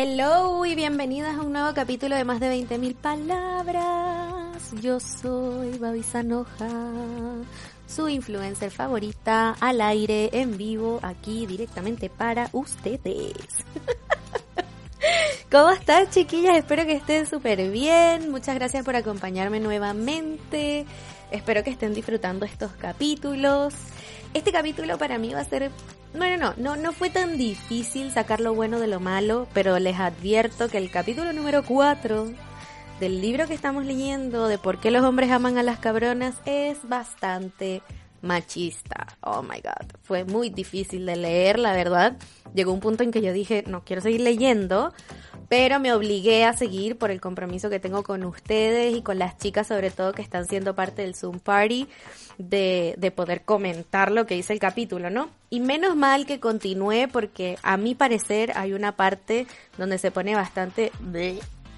Hello y bienvenidas a un nuevo capítulo de más de 20.000 palabras. Yo soy Babi Sanoja, su influencer favorita al aire, en vivo, aquí directamente para ustedes. ¿Cómo están chiquillas? Espero que estén súper bien. Muchas gracias por acompañarme nuevamente. Espero que estén disfrutando estos capítulos. Este capítulo para mí va a ser bueno, no, no, no fue tan difícil sacar lo bueno de lo malo, pero les advierto que el capítulo número 4 del libro que estamos leyendo de por qué los hombres aman a las cabronas es bastante machista. Oh my god, fue muy difícil de leer, la verdad. Llegó un punto en que yo dije, no quiero seguir leyendo, pero me obligué a seguir por el compromiso que tengo con ustedes y con las chicas sobre todo que están siendo parte del Zoom Party de, de poder comentar lo que dice el capítulo, ¿no? Y menos mal que continúe porque a mi parecer hay una parte donde se pone bastante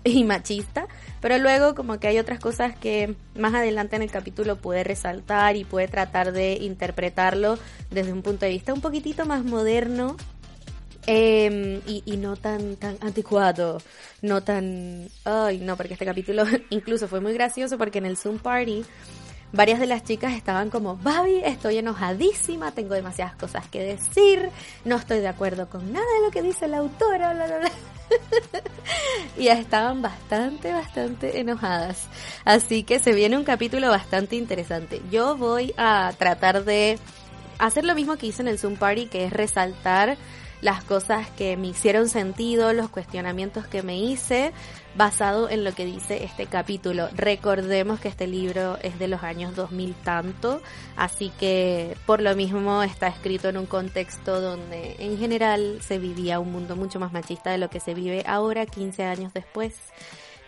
y machista, pero luego como que hay otras cosas que más adelante en el capítulo puede resaltar y puede tratar de interpretarlo desde un punto de vista un poquitito más moderno em, y, y, no tan, tan anticuado, no tan... Ay, no, porque este capítulo incluso fue muy gracioso porque en el Zoom Party varias de las chicas estaban como, Babi, estoy enojadísima, tengo demasiadas cosas que decir, no estoy de acuerdo con nada de lo que dice la autora, bla, bla, bla. y estaban bastante, bastante enojadas. Así que se viene un capítulo bastante interesante. Yo voy a tratar de hacer lo mismo que hice en el Zoom Party, que es resaltar las cosas que me hicieron sentido, los cuestionamientos que me hice, basado en lo que dice este capítulo. Recordemos que este libro es de los años 2000 tanto, así que por lo mismo está escrito en un contexto donde en general se vivía un mundo mucho más machista de lo que se vive ahora, 15 años después.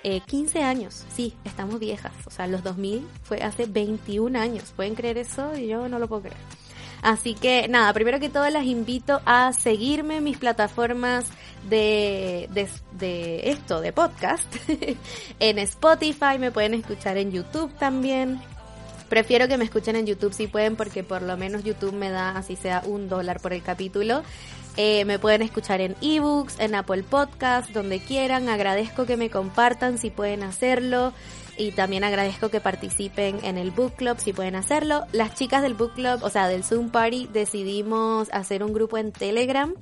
Eh, 15 años, sí, estamos viejas, o sea, los 2000 fue hace 21 años, ¿pueden creer eso? Yo no lo puedo creer. Así que nada, primero que todo las invito a seguirme en mis plataformas de, de, esto, de podcast. en Spotify me pueden escuchar en YouTube también. Prefiero que me escuchen en YouTube si pueden porque por lo menos YouTube me da así sea un dólar por el capítulo. Eh, me pueden escuchar en ebooks, en Apple Podcast, donde quieran. Agradezco que me compartan si pueden hacerlo y también agradezco que participen en el book club si pueden hacerlo. Las chicas del book club, o sea, del Zoom Party, decidimos hacer un grupo en Telegram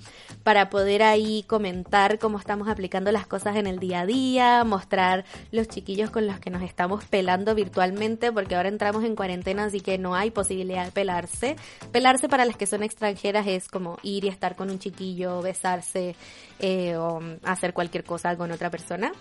para poder ahí comentar cómo estamos aplicando las cosas en el día a día, mostrar los chiquillos con los que nos estamos pelando virtualmente, porque ahora entramos en cuarentena, así que no hay posibilidad de pelarse. Pelarse para las que son extranjeras es como ir y estar con un chiquillo, besarse eh, o hacer cualquier cosa con otra persona.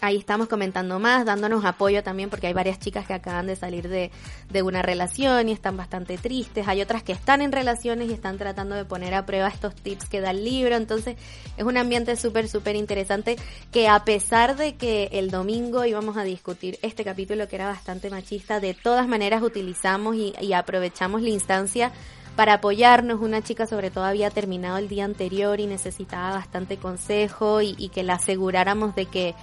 Ahí estamos comentando más, dándonos apoyo también porque hay varias chicas que acaban de salir de, de, una relación y están bastante tristes. Hay otras que están en relaciones y están tratando de poner a prueba estos tips que da el libro. Entonces es un ambiente súper, súper interesante que a pesar de que el domingo íbamos a discutir este capítulo que era bastante machista, de todas maneras utilizamos y, aprovechamos la instancia para apoyarnos. Una chica sobre todo había terminado el día anterior y necesitaba bastante consejo y, y que la aseguráramos de que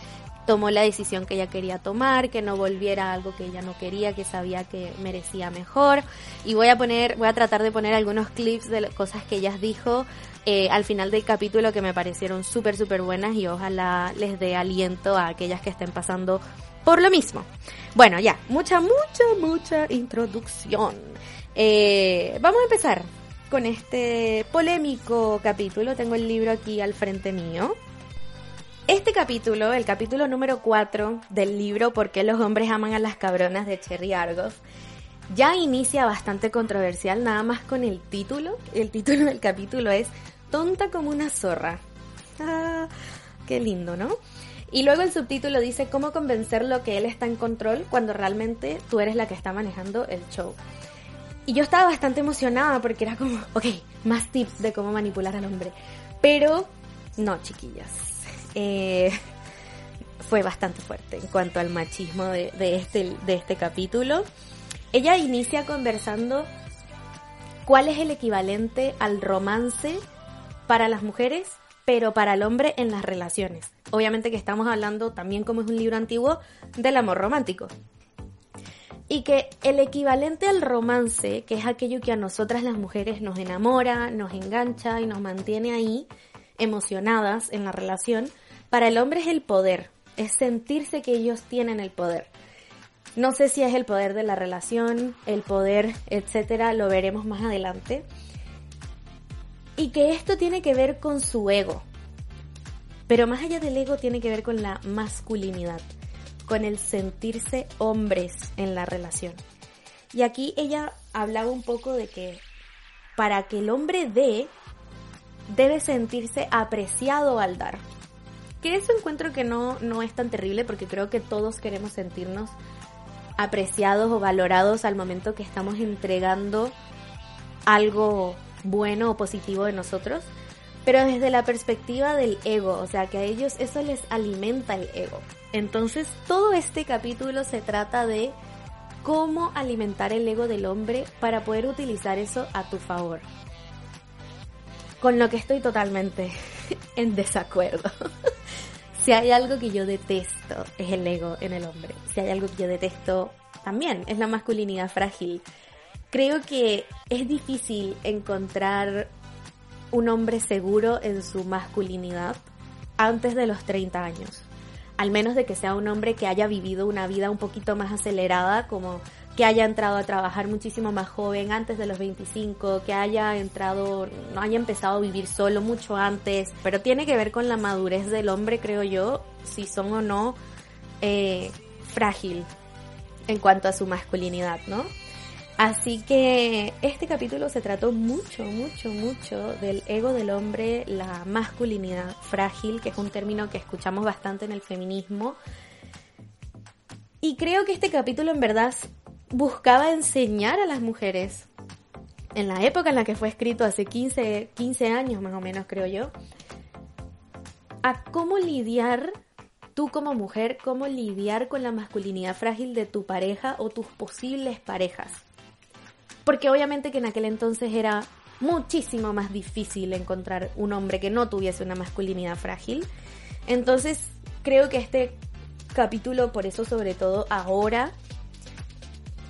tomó la decisión que ella quería tomar, que no volviera a algo que ella no quería, que sabía que merecía mejor. Y voy a poner, voy a tratar de poner algunos clips de cosas que ella dijo eh, al final del capítulo que me parecieron súper, súper buenas y ojalá les dé aliento a aquellas que estén pasando por lo mismo. Bueno, ya, mucha, mucha, mucha introducción. Eh, vamos a empezar con este polémico capítulo. Tengo el libro aquí al frente mío. Este capítulo, el capítulo número 4 del libro ¿Por qué los hombres aman a las cabronas de Cherry Argos? Ya inicia bastante controversial nada más con el título. El título del capítulo es Tonta como una zorra. Ah, qué lindo, ¿no? Y luego el subtítulo dice cómo convencerlo que él está en control cuando realmente tú eres la que está manejando el show. Y yo estaba bastante emocionada porque era como, ok, más tips de cómo manipular al hombre. Pero no, chiquillas eh, fue bastante fuerte en cuanto al machismo de, este, de este capítulo. Ella inicia conversando cuál es el equivalente al romance para las mujeres, pero para el hombre en las relaciones. Obviamente que estamos hablando también como es un libro antiguo del amor romántico. Y que el equivalente al romance, que es aquello que a nosotras las mujeres nos enamora, nos engancha y nos mantiene ahí, emocionadas en la relación, para el hombre es el poder, es sentirse que ellos tienen el poder. No sé si es el poder de la relación, el poder, etcétera, lo veremos más adelante. Y que esto tiene que ver con su ego. Pero más allá del ego tiene que ver con la masculinidad, con el sentirse hombres en la relación. Y aquí ella hablaba un poco de que para que el hombre dé, debe sentirse apreciado al dar. Que eso encuentro que no, no es tan terrible porque creo que todos queremos sentirnos apreciados o valorados al momento que estamos entregando algo bueno o positivo de nosotros, pero desde la perspectiva del ego, o sea que a ellos eso les alimenta el ego. Entonces todo este capítulo se trata de cómo alimentar el ego del hombre para poder utilizar eso a tu favor. Con lo que estoy totalmente en desacuerdo. Si hay algo que yo detesto es el ego en el hombre. Si hay algo que yo detesto también es la masculinidad frágil. Creo que es difícil encontrar un hombre seguro en su masculinidad antes de los 30 años al menos de que sea un hombre que haya vivido una vida un poquito más acelerada, como que haya entrado a trabajar muchísimo más joven, antes de los 25, que haya entrado, no haya empezado a vivir solo mucho antes, pero tiene que ver con la madurez del hombre, creo yo, si son o no eh, frágil en cuanto a su masculinidad, ¿no? Así que este capítulo se trató mucho, mucho, mucho del ego del hombre, la masculinidad frágil, que es un término que escuchamos bastante en el feminismo. Y creo que este capítulo en verdad buscaba enseñar a las mujeres, en la época en la que fue escrito, hace 15, 15 años más o menos creo yo, a cómo lidiar tú como mujer, cómo lidiar con la masculinidad frágil de tu pareja o tus posibles parejas. Porque obviamente que en aquel entonces era muchísimo más difícil encontrar un hombre que no tuviese una masculinidad frágil. Entonces creo que este capítulo, por eso sobre todo ahora,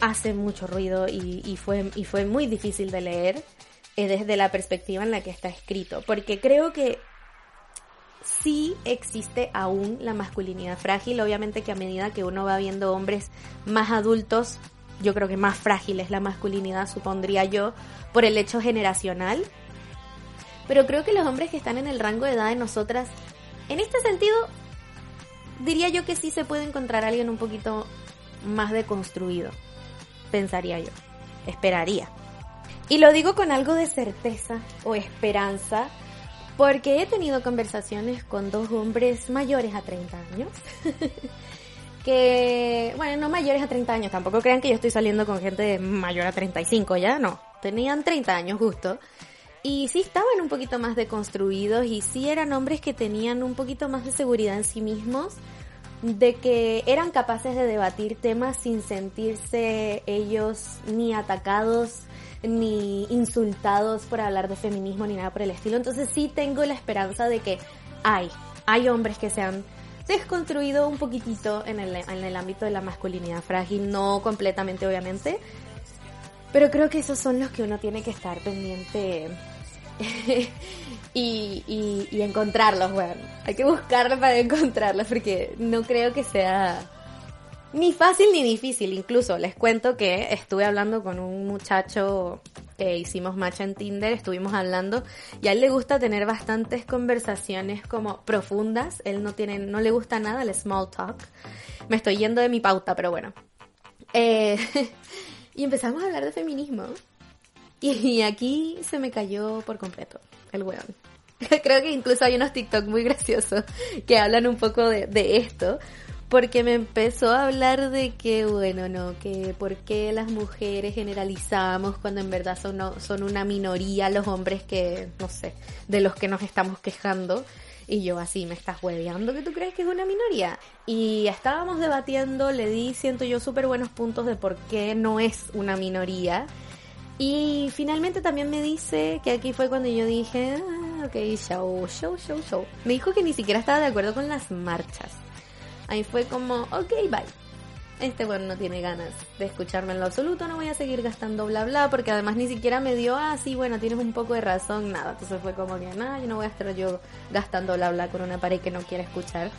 hace mucho ruido y, fue, y fue muy difícil de leer eh, desde la perspectiva en la que está escrito. Porque creo que sí existe aún la masculinidad frágil. Obviamente que a medida que uno va viendo hombres más adultos yo creo que más frágil es la masculinidad, supondría yo, por el hecho generacional. Pero creo que los hombres que están en el rango de edad de nosotras, en este sentido, diría yo que sí se puede encontrar alguien un poquito más deconstruido, pensaría yo, esperaría. Y lo digo con algo de certeza o esperanza, porque he tenido conversaciones con dos hombres mayores a 30 años que, bueno, no mayores a 30 años, tampoco crean que yo estoy saliendo con gente mayor a 35 ya, no, tenían 30 años justo. Y sí estaban un poquito más deconstruidos y sí eran hombres que tenían un poquito más de seguridad en sí mismos, de que eran capaces de debatir temas sin sentirse ellos ni atacados ni insultados por hablar de feminismo ni nada por el estilo. Entonces sí tengo la esperanza de que hay, hay hombres que sean desconstruido un poquitito en el, en el ámbito de la masculinidad frágil, no completamente obviamente, pero creo que esos son los que uno tiene que estar pendiente y, y, y, encontrarlos, bueno, hay que buscarlos para encontrarlos porque no creo que sea ni fácil ni difícil, incluso les cuento que estuve hablando con un muchacho que hicimos match en Tinder, estuvimos hablando y a él le gusta tener bastantes conversaciones como profundas, él no tiene, no le gusta nada el small talk. Me estoy yendo de mi pauta, pero bueno. Eh, y empezamos a hablar de feminismo. Y, aquí se me cayó por completo el weón. Creo que incluso hay unos TikTok muy graciosos que hablan un poco de, esto porque me empezó a hablar de que, bueno, no, que por qué las mujeres generalizamos cuando en verdad son, son una minoría los hombres que, no sé, de los que nos estamos quejando. Y yo así, me estás hueveando que tú crees que es una minoría. Y estábamos debatiendo, le di, siento yo, súper buenos puntos de por qué no es una minoría. Y finalmente también me dice que aquí fue cuando yo dije, ah, ok, show, show, show, show. Me dijo que ni siquiera estaba de acuerdo con las marchas. Ahí fue como, ok, bye. este bueno no tiene ganas de escucharme en lo absoluto, no voy a seguir gastando bla bla, porque además ni siquiera me dio, ah, bueno, tienes un poco de razón, nada. Entonces fue como que, nada, yo no voy a estar yo gastando bla bla con una pared que no quiere escuchar.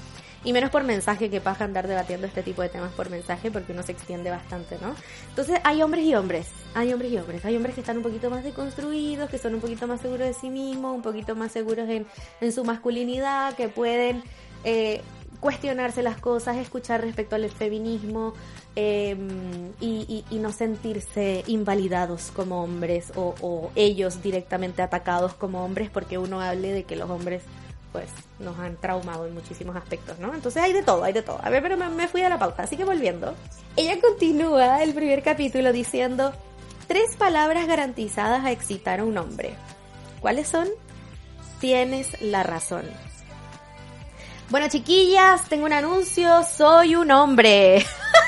Y menos por mensaje, que paja andar debatiendo este tipo de temas por mensaje, porque uno se extiende bastante, ¿no? Entonces hay hombres y hombres, hay hombres y hombres. Hay hombres que están un poquito más deconstruidos, que son un poquito más seguros de sí mismos, un poquito más seguros en, en su masculinidad, que pueden eh, cuestionarse las cosas, escuchar respecto al feminismo em, y, no sentirse invalidados como hombres o, o ellos directamente atacados como hombres porque uno hable de que los hombres pues nos han traumado en muchísimos aspectos, ¿no? Entonces hay de todo, hay de todo. A ver, pero me, fui a la pauta, así que volviendo. Ella continúa el primer capítulo diciendo tres palabras garantizadas a excitar a un hombre. ¿Cuáles son? Tienes la razón. Bueno, chiquillas, tengo un anuncio, soy un hombre.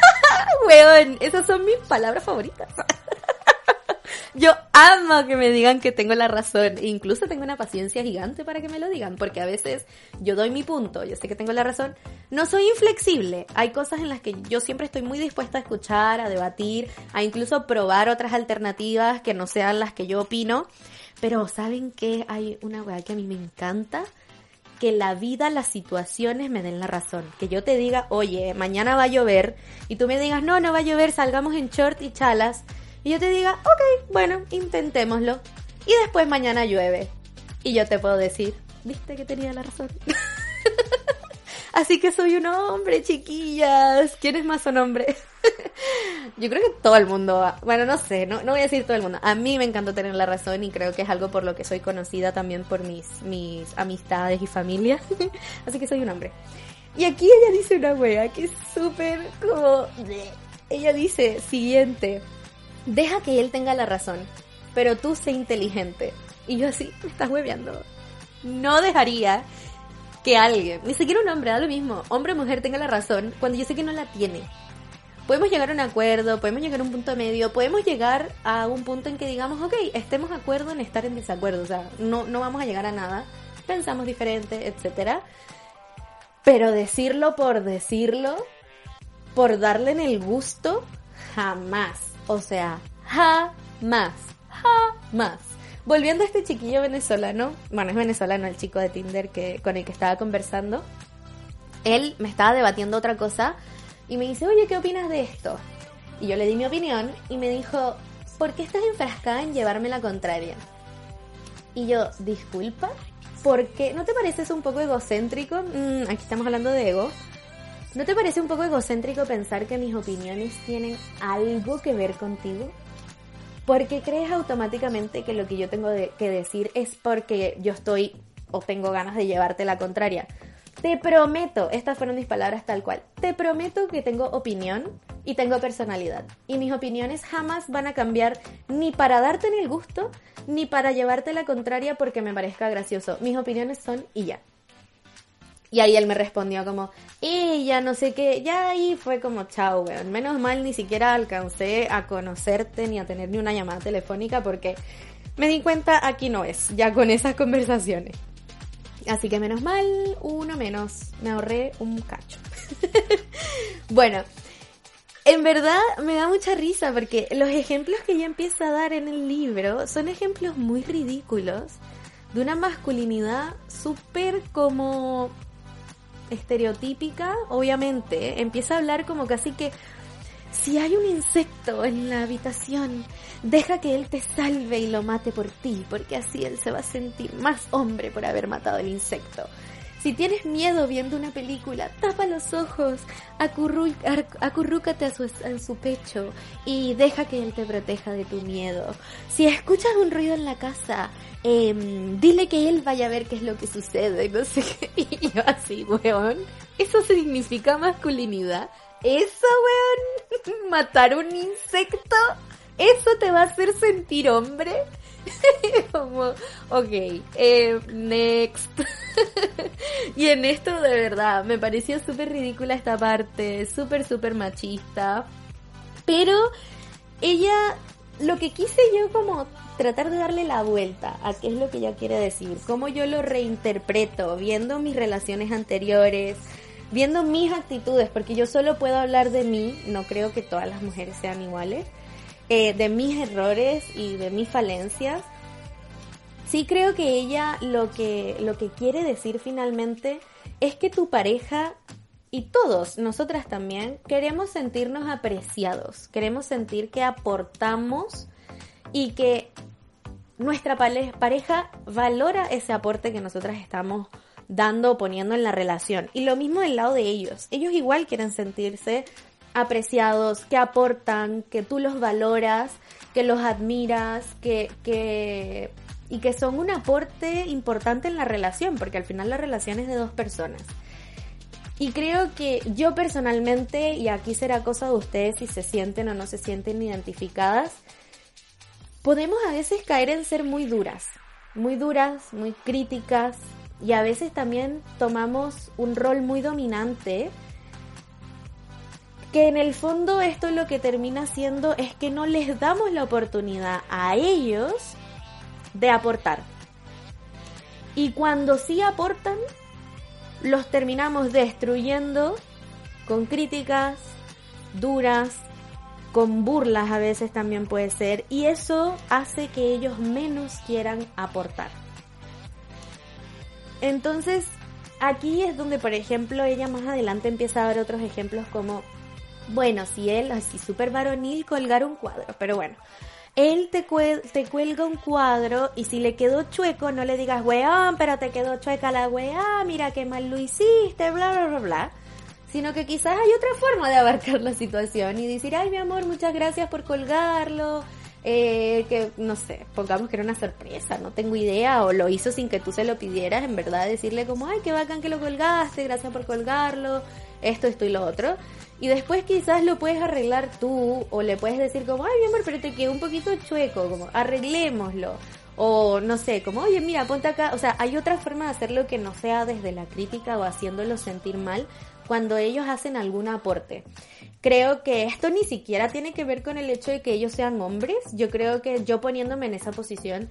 Weón, esas son mis palabras favoritas. Yo amo que me digan que tengo la razón. Incluso tengo una paciencia gigante para que me lo digan, porque a veces yo doy mi punto, yo sé que tengo la razón. No soy inflexible. Hay cosas en las que yo siempre estoy muy dispuesta a escuchar, a debatir, a incluso probar otras alternativas que no sean las que yo opino. Pero ¿saben qué? Hay una weá que a mí me encanta que la vida, las situaciones me den la razón. Que yo te diga, oye, mañana va a llover, y tú me digas, no, no va a llover, salgamos en short y chalas y yo te diga, ok, bueno, intentémoslo. Y después mañana llueve. Y yo te puedo decir, viste que tenía la razón. Así que soy un hombre, chiquillas. ¿Quiénes más son hombres? yo creo que todo el mundo, bueno, no sé, no, no voy a decir todo el mundo. A mí me encanta tener la razón y creo que es algo por lo que soy conocida también por mis, mis amistades y familia. Así que soy un hombre. Y aquí ella dice una wea que es súper como... Ella dice, siguiente, deja que él tenga la razón, pero tú sé inteligente. Y yo así, me estás hueveando. No dejaría que alguien, ni siquiera un hombre, da lo mismo, hombre o mujer tenga la razón cuando yo sé que no la tiene. Podemos llegar a un acuerdo, podemos llegar a un punto medio, podemos llegar a un punto en que digamos, ok, estemos de acuerdo en estar en desacuerdo, o sea, no, no vamos a llegar a nada, pensamos diferente, etcétera. Pero decirlo por decirlo, por darle en el gusto, jamás. O sea, jamás, jamás. Volviendo a este chiquillo venezolano, bueno, es venezolano el chico de Tinder que, con el que estaba conversando, él me estaba debatiendo otra cosa y me dice, oye, ¿qué opinas de esto? Y yo le di mi opinión y me dijo, ¿por qué estás enfrascada en llevarme la contraria? Y yo, disculpa, ¿por qué? ¿No te pareces un poco egocéntrico? Mm, aquí estamos hablando de ego. ¿No te parece un poco egocéntrico pensar que mis opiniones tienen algo que ver contigo? ¿Por qué crees automáticamente que lo que yo tengo que decir es porque yo estoy o tengo ganas de llevarte la contraria? Te prometo, estas fueron mis palabras tal cual, te prometo que tengo opinión y tengo personalidad. Y mis opiniones jamás van a cambiar ni para darte en el gusto, ni para llevarte la contraria porque me parezca gracioso. Mis opiniones son y ya. Y ahí él me respondió como, ya no sé qué, ya ahí fue como, chao, weón. Menos mal ni siquiera alcancé a conocerte ni a tener ni una llamada telefónica porque me di cuenta aquí no es, ya con esas conversaciones. Así que menos mal, uno menos, me ahorré un cacho. bueno, en verdad me da mucha risa porque los ejemplos que ella empieza a dar en el libro son ejemplos muy ridículos de una masculinidad súper como estereotípica, obviamente, empieza a hablar como casi que si hay un insecto en la habitación, deja que él te salve y lo mate por ti, porque así él se va a sentir más hombre por haber matado el insecto. Si tienes miedo viendo una película, tapa los ojos, acurrúcate a su, en su pecho y deja que él te proteja de tu miedo. Si escuchas un ruido en la casa, em, dile que él vaya a ver qué es lo que sucede. No sé qué. Y yo así, weón. ¿Eso significa masculinidad? ¿Eso, weón? ¿Matar un insecto? ¿Eso te va a hacer sentir hombre? Como, ok, eh, next. y en esto de verdad, me pareció súper ridícula esta parte, súper, súper machista. Pero ella, lo que quise yo como tratar de darle la vuelta a qué es lo que ella quiere decir, cómo yo lo reinterpreto, viendo mis relaciones anteriores, viendo mis actitudes, porque yo solo puedo hablar de mí, no creo que todas las mujeres sean iguales, eh, de mis errores y de mis falencias. Sí creo que ella lo que, lo que quiere decir finalmente es que tu pareja y todos, nosotras también, queremos sentirnos apreciados, queremos sentir que aportamos y que nuestra pareja valora ese aporte que nosotras estamos dando o poniendo en la relación. Y lo mismo del lado de ellos. Ellos igual quieren sentirse apreciados, que aportan, que tú los valoras, que los admiras, que, que, y que son un aporte importante en la relación, porque al final la relación es de dos personas. Y creo que yo personalmente, y aquí será cosa de ustedes si se sienten o no se sienten identificadas, podemos a veces caer en ser muy duras, muy duras, muy críticas, y a veces también tomamos un rol muy dominante que en el fondo esto lo que termina haciendo es que no les damos la oportunidad a ellos de aportar. Y cuando sí aportan, los terminamos destruyendo con críticas duras, con burlas a veces también puede ser, y eso hace que ellos menos quieran aportar. Entonces, aquí es donde, por ejemplo, ella más adelante empieza a ver otros ejemplos como, bueno, si él, así súper varonil, colgar un cuadro, pero bueno, él te, te cuelga un cuadro y si le quedó chueco, no le digas, weón, pero te quedó chueca la weá, mira qué mal lo hiciste, bla, bla, bla, bla. Sino que quizás hay otra forma de abarcar la situación y decir, ay, mi amor, muchas gracias por colgarlo, eh, que no sé, pongamos que era una sorpresa, no tengo idea, o lo hizo sin que tú se lo pidieras, en verdad decirle como, ay, qué bacán que lo colgaste, gracias por colgarlo, esto, esto y lo otro. Y después quizás lo puedes arreglar tú o le puedes decir como, ay mi amor, pero te quedó un poquito chueco, como arreglémoslo. O no sé, como, oye, mira, ponte acá. O sea, hay otra forma de hacerlo que no sea desde la crítica o haciéndolo sentir mal cuando ellos hacen algún aporte. Creo que esto ni siquiera tiene que ver con el hecho de que ellos sean hombres. Yo creo que yo poniéndome en esa posición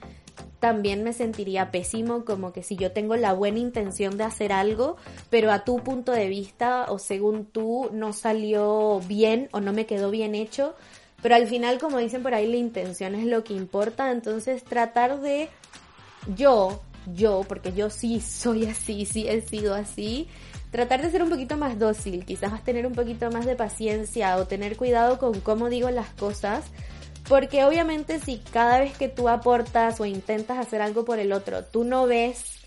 también me sentiría pésimo, como que si yo tengo la buena intención de hacer algo, pero a tu punto de vista o según tú no salió bien o no me quedó bien hecho, pero al final, como dicen por ahí, la intención es lo que importa, entonces tratar de yo, yo, porque yo sí soy así, sí he sido así, tratar de ser un poquito más dócil, quizás tener un poquito más de paciencia o tener cuidado con cómo digo las cosas, porque obviamente si cada vez que tú aportas o intentas hacer algo por el otro, tú no ves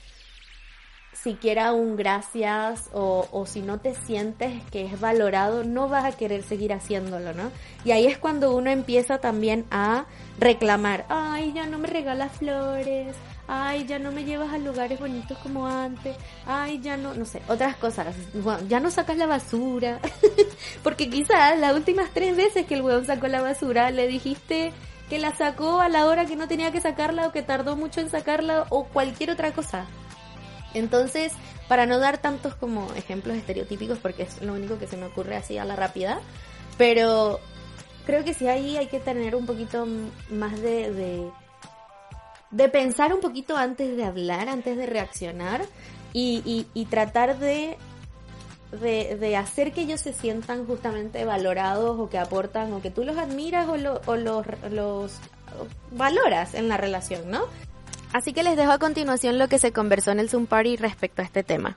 siquiera un gracias o, o, si no te sientes que es valorado, no vas a querer seguir haciéndolo, ¿no? Y ahí es cuando uno empieza también a reclamar, ay, ya no me regalas flores, ay, ya no me llevas a lugares bonitos como antes, ay, ya no, no sé, otras cosas, ya no sacas la basura, porque quizás las últimas tres veces que el weón sacó la basura le dijiste que la sacó a la hora que no tenía que sacarla o que tardó mucho en sacarla o cualquier otra cosa. Entonces, para no dar tantos como ejemplos estereotípicos, porque es lo único que se me ocurre así a la rápida, pero creo que sí ahí hay que tener un poquito más de, de de pensar un poquito antes de hablar, antes de reaccionar y, y, tratar de, de, hacer que ellos se sientan justamente valorados o que aportan o que tú los admiras o, o los, los valoras en la relación, ¿no? Así que les dejo a continuación lo que se conversó en el Zoom Party respecto a este tema.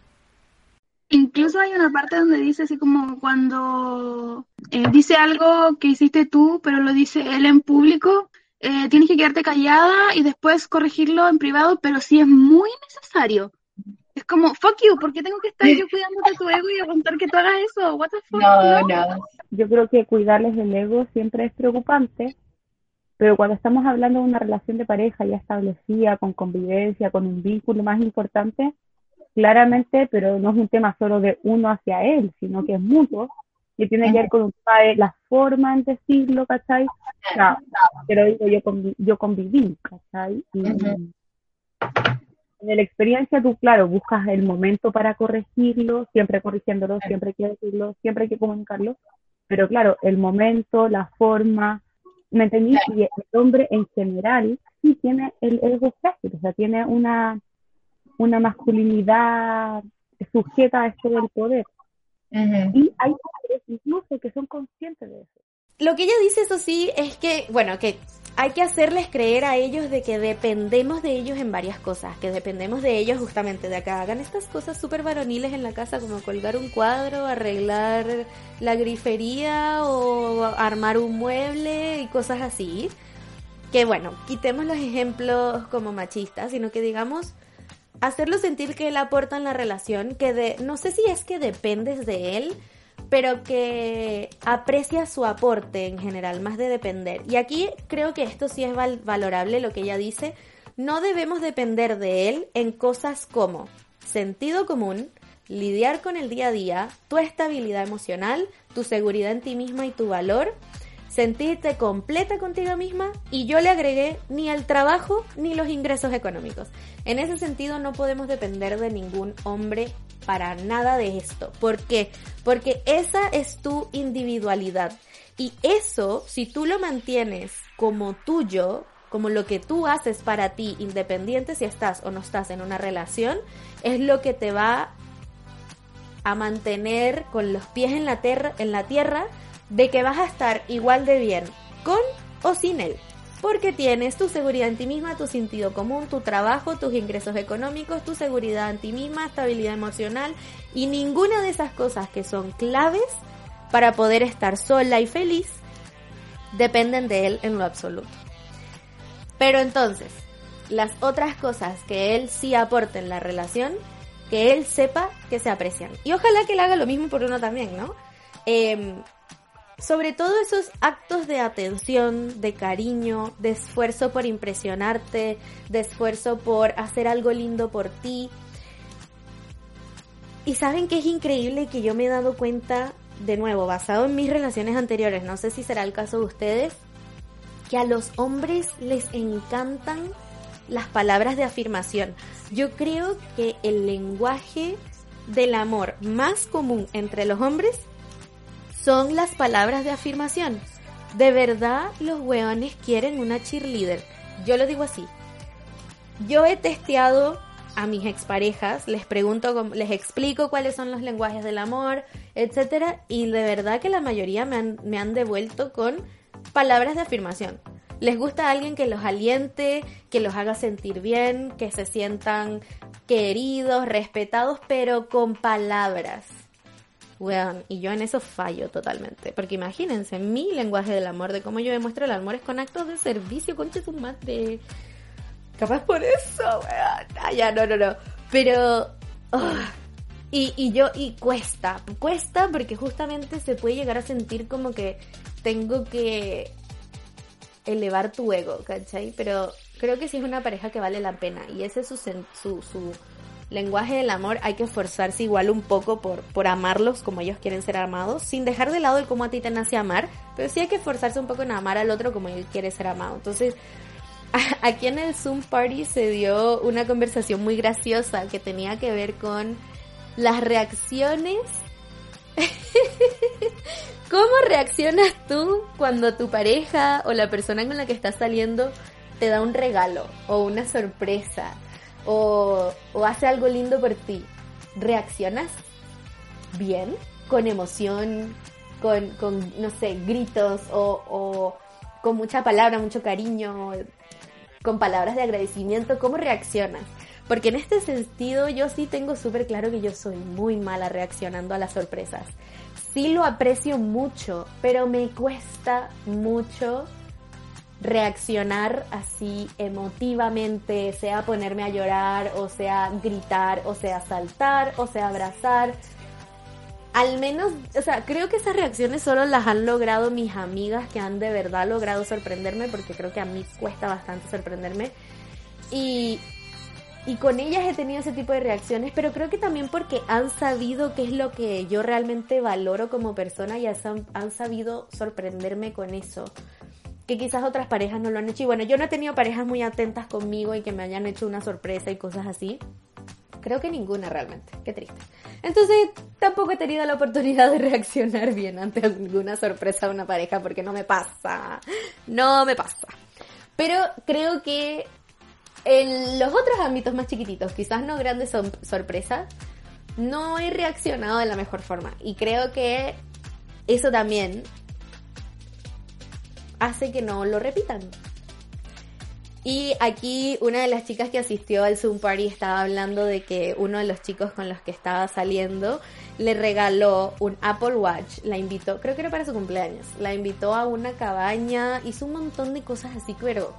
Incluso hay una parte donde dice así como cuando eh, dice algo que hiciste tú, pero lo dice él en público, eh, tienes que quedarte callada y después corregirlo en privado, pero si es muy necesario. Es como, fuck you, ¿por qué tengo que estar yo cuidándote tu ego y aguantar que tú hagas eso? What the fuck? No, no, Yo creo que cuidarles el ego siempre es preocupante, pero cuando estamos hablando de una relación de pareja ya establecida, con convivencia, con un vínculo más importante, claramente, pero no es un tema solo de uno hacia él, sino que es mutuo, que tiene que ver con la forma en decirlo, ¿cachai? pero digo, yo, yo conviví, ¿cachai? Y, En la experiencia tú, claro, buscas el momento para corregirlo, siempre corrigiéndolo, siempre hay que decirlo, siempre hay que comunicarlo, pero claro, el momento, la forma, ¿me entendí? Y el hombre en general sí tiene el ego frágil, o sea, tiene una, una masculinidad sujeta a esto del poder. Y hay padres incluso que son conscientes de eso. Lo que ella dice, eso sí, es que, bueno, que hay que hacerles creer a ellos de que dependemos de ellos en varias cosas, que dependemos de ellos justamente de acá. Hagan estas cosas súper varoniles en la casa, como colgar un cuadro, arreglar la grifería o armar un mueble y cosas así. Que bueno, quitemos los ejemplos como machistas, sino que digamos, hacerlo sentir que él aporta en la relación, que de, no sé si es que dependes de él, pero que aprecia su aporte en general, más de depender. Y aquí creo que esto sí es valorable lo que ella dice. No debemos depender de él en cosas como sentido común, lidiar con el día a día, tu estabilidad emocional, tu seguridad en ti misma y tu valor, sentirte completa contigo misma y yo le agregué ni el trabajo ni los ingresos económicos. En ese sentido no podemos depender de ningún hombre para nada de esto. ¿Por qué? Porque esa es tu individualidad. Y eso, si tú lo mantienes como tuyo, como lo que tú haces para ti, independiente si estás o no estás en una relación, es lo que te va a mantener con los pies en la, en la tierra de que vas a estar igual de bien con o sin él porque tienes tu seguridad en ti misma, tu sentido común, tu trabajo, tus ingresos económicos, tu seguridad en ti misma, estabilidad emocional y ninguna de esas cosas que son claves para poder estar sola y feliz dependen de él en lo absoluto. Pero entonces, las otras cosas que él sí aporta en la relación, que él sepa que se aprecian. Y ojalá que él haga lo mismo por uno también, ¿no? Eh, sobre todo esos actos de atención, de cariño, de esfuerzo por impresionarte, de esfuerzo por hacer algo lindo por ti. Y saben que es increíble que yo me he dado cuenta, de nuevo, basado en mis relaciones anteriores, no sé si será el caso de ustedes, que a los hombres les encantan las palabras de afirmación. Yo creo que el lenguaje del amor más común entre los hombres son las palabras de afirmación. De verdad los weones quieren una cheerleader. Yo lo digo así. Yo he testeado a mis exparejas, les pregunto, les explico cuáles son los lenguajes del amor, etcétera, y de verdad que la mayoría me han, me han devuelto con palabras de afirmación. Les gusta alguien que los aliente, que los haga sentir bien, que se sientan queridos, respetados, pero con palabras y yo en eso fallo totalmente. Porque imagínense, mi lenguaje del amor, de cómo yo demuestro el amor es con actos de servicio, concha su madre. Capaz por eso, weón. Ah, ya, no, no, no. Pero. Ah, y, y yo, y cuesta, cuesta porque justamente se puede llegar a sentir como que tengo que elevar tu ego, ¿cachai? Pero creo que sí es una pareja que vale la pena y ese es su, su, su lenguaje del amor hay que esforzarse igual un poco por, por amarlos como ellos quieren ser amados, sin dejar de lado el cómo a ti te nace amar, pero sí hay que esforzarse un poco en amar al otro como él quiere ser amado. Entonces, aquí en el Zoom Party se dio una conversación muy graciosa que tenía que ver con las reacciones. ¿Cómo reaccionas tú cuando tu pareja o la persona con la que estás saliendo te da un regalo o una sorpresa? O, hace algo lindo por ti, ¿reaccionas bien? ¿Con emoción? Con, con no sé, gritos o, o con mucha palabra, mucho cariño, con palabras de agradecimiento? ¿Cómo reaccionas? Porque en este sentido yo sí tengo súper claro que yo soy muy mala reaccionando a las sorpresas. Sí lo aprecio mucho, pero me cuesta mucho reaccionar así emotivamente, sea ponerme a llorar, o sea gritar, o sea saltar, o sea abrazar. Al menos, o sea, creo que esas reacciones solo las han logrado mis amigas que han de verdad logrado sorprenderme, porque creo que a mí cuesta bastante sorprenderme. Y, y con ellas he tenido ese tipo de reacciones, pero creo que también porque han sabido qué es lo que yo realmente valoro como persona y han, han sabido sorprenderme con eso que quizás otras parejas no lo han hecho. Y bueno, yo no he tenido parejas muy atentas conmigo y que me hayan hecho una sorpresa y cosas así. Creo que ninguna realmente. Qué triste. Entonces, tampoco he tenido la oportunidad de reaccionar bien ante alguna sorpresa de una pareja porque no me pasa. No me pasa. Pero creo que en los otros ámbitos más chiquititos, quizás no grandes sorpresas, no he reaccionado de la mejor forma. Y creo que eso también hace que no lo repitan. Y aquí una de las chicas que asistió al Zoom Party estaba hablando de que uno de los chicos con los que estaba saliendo le regaló un Apple Watch, la invitó, creo que era para su cumpleaños, la invitó a una cabaña, hizo un montón de cosas así, pero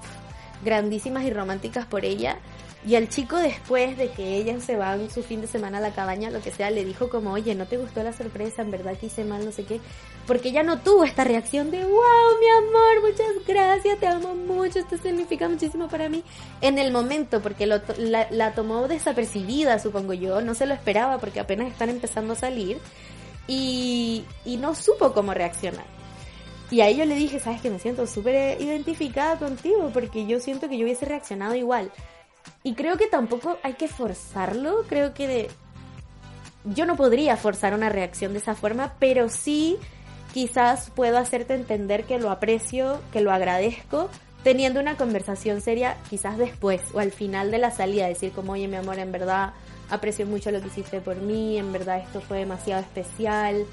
grandísimas y románticas por ella. Y al chico después de que ella se va en su fin de semana a la cabaña, lo que sea, le dijo como, oye, ¿no te gustó la sorpresa? En verdad que hice mal, no sé qué. Porque ella no tuvo esta reacción de, wow, mi amor, muchas gracias, te amo mucho, esto significa muchísimo para mí. En el momento, porque lo, la, la tomó desapercibida, supongo yo, no se lo esperaba porque apenas están empezando a salir. Y, no supo cómo reaccionar. Y a ello le dije, sabes que me siento súper identificada contigo porque yo siento que yo hubiese reaccionado igual. Y creo que tampoco hay que forzarlo, creo que de... yo no podría forzar una reacción de esa forma, pero sí quizás puedo hacerte entender que lo aprecio, que lo agradezco, teniendo una conversación seria quizás después o al final de la salida, decir como, oye mi amor, en verdad aprecio mucho lo que hiciste por mí, en verdad esto fue demasiado especial.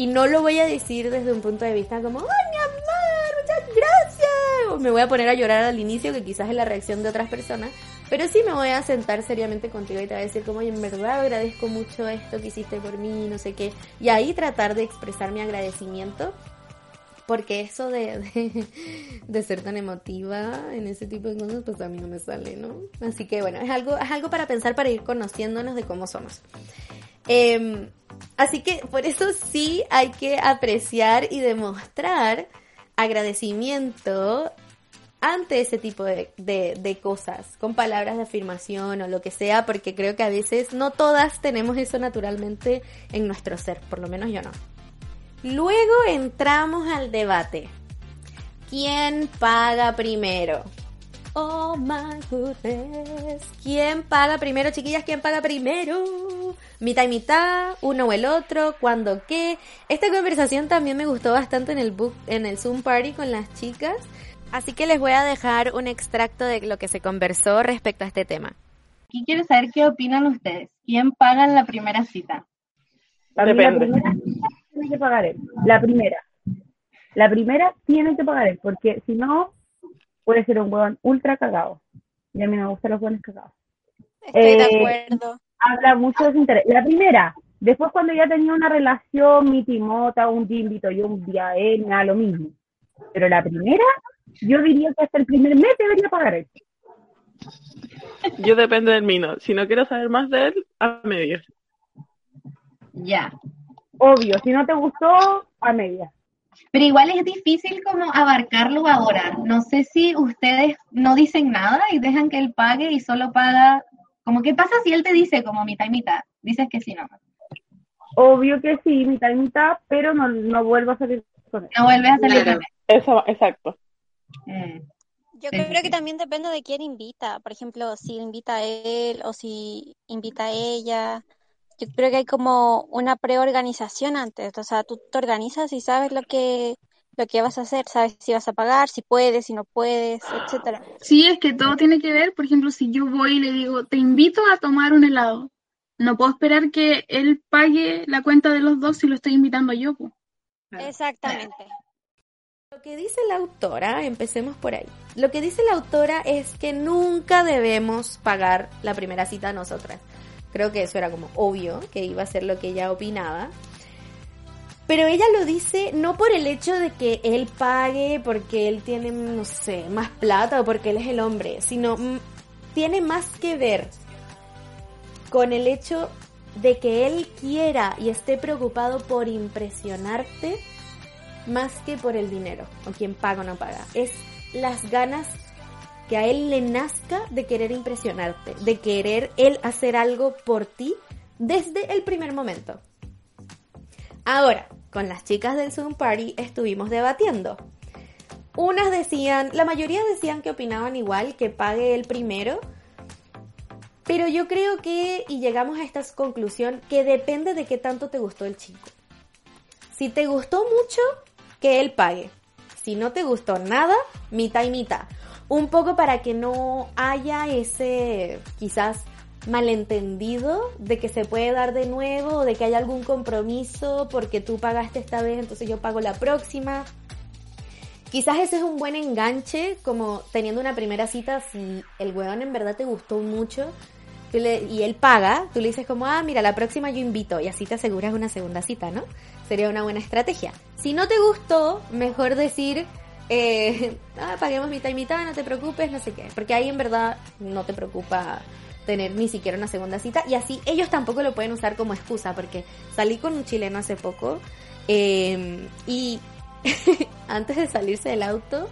Y no lo voy a decir desde un punto de vista como, ¡ay, mi amor! ¡Muchas gracias! O me voy a poner a llorar al inicio, que quizás es la reacción de otras personas. Pero sí me voy a sentar seriamente contigo y te voy a decir como, en verdad agradezco mucho esto que hiciste por mí, no sé qué. Y ahí tratar de expresar mi agradecimiento. Porque eso de, de, de ser tan emotiva en ese tipo de cosas, pues a mí no me sale, ¿no? Así que bueno, es algo, es algo para pensar para ir conociéndonos de cómo somos. Eh, así que por eso sí hay que apreciar y demostrar agradecimiento ante ese tipo de, de, cosas, con palabras de afirmación o lo que sea, porque creo que a veces no todas tenemos eso naturalmente en nuestro ser, por lo menos yo no. Luego entramos al debate. ¿Quién paga primero? Oh my goodness. ¿Quién paga primero, chiquillas? ¿Quién paga primero? Mitad y mitad, uno o el otro, cuándo qué. Esta conversación también me gustó bastante en el book, en el Zoom party con las chicas. Así que les voy a dejar un extracto de lo que se conversó respecto a este tema. Aquí quiero saber qué opinan ustedes. ¿Quién paga la primera cita? Depende. La primera tiene que pagar él. La primera. La primera tiene que pagar él, porque si no, puede ser un huevón ultra cagado. Y a mí me gustan los huevones cagados. Estoy eh, de acuerdo. Habla mucho de su interés. La primera, después cuando ya tenía una relación, mi timota, un día invito yo un día él, me da lo mismo. Pero la primera, yo diría que hasta el primer mes debería pagar él. Yo depende del mino. Si no quiero saber más de él, a medias. Ya. Obvio, si no te gustó, a medias. Pero igual es difícil como abarcarlo ahora. No sé si ustedes no dicen nada y dejan que él pague y solo paga. Como qué pasa si él te dice como mitad y mitad. Dices que sí, no. Obvio que sí, mitad y mitad, pero no, no vuelvo a salir con él. No vuelves a salir con él. Eso, exacto. Mm. Yo sí. creo que también depende de quién invita. Por ejemplo, si invita a él o si invita a ella. Yo creo que hay como una preorganización antes. O sea, tú te organizas y sabes lo que lo que vas a hacer, sabes si vas a pagar, si puedes, si no puedes, etcétera. Sí, es que todo tiene que ver, por ejemplo, si yo voy y le digo, te invito a tomar un helado, no puedo esperar que él pague la cuenta de los dos si lo estoy invitando yo. Pues. Exactamente. Lo que dice la autora, empecemos por ahí. Lo que dice la autora es que nunca debemos pagar la primera cita a nosotras. Creo que eso era como obvio, que iba a ser lo que ella opinaba. Pero ella lo dice no por el hecho de que él pague porque él tiene, no sé, más plata o porque él es el hombre, sino tiene más que ver con el hecho de que él quiera y esté preocupado por impresionarte más que por el dinero o quien paga o no paga. Es las ganas que a él le nazca de querer impresionarte, de querer él hacer algo por ti desde el primer momento. Ahora, con las chicas del Zoom Party estuvimos debatiendo. Unas decían, la mayoría decían que opinaban igual, que pague el primero, pero yo creo que, y llegamos a esta conclusión, que depende de qué tanto te gustó el chico. Si te gustó mucho, que él pague. Si no te gustó nada, mitad y mitad. Un poco para que no haya ese, quizás, malentendido de que se puede dar de nuevo o de que hay algún compromiso porque tú pagaste esta vez, entonces yo pago la próxima. Quizás ese es un buen enganche, como teniendo una primera cita, si el weón en verdad te gustó mucho y él paga, tú le dices como, ah, mira, la próxima yo invito y así te aseguras una segunda cita, ¿no? Sería una buena estrategia. Si no te gustó, mejor decir, eh, ah, paguemos mitad y mitad, no te preocupes, no sé qué, porque ahí en verdad no te preocupa tener ni siquiera una segunda cita. Y así ellos tampoco lo pueden usar como excusa porque salí con un chileno hace poco em, y antes de salirse del auto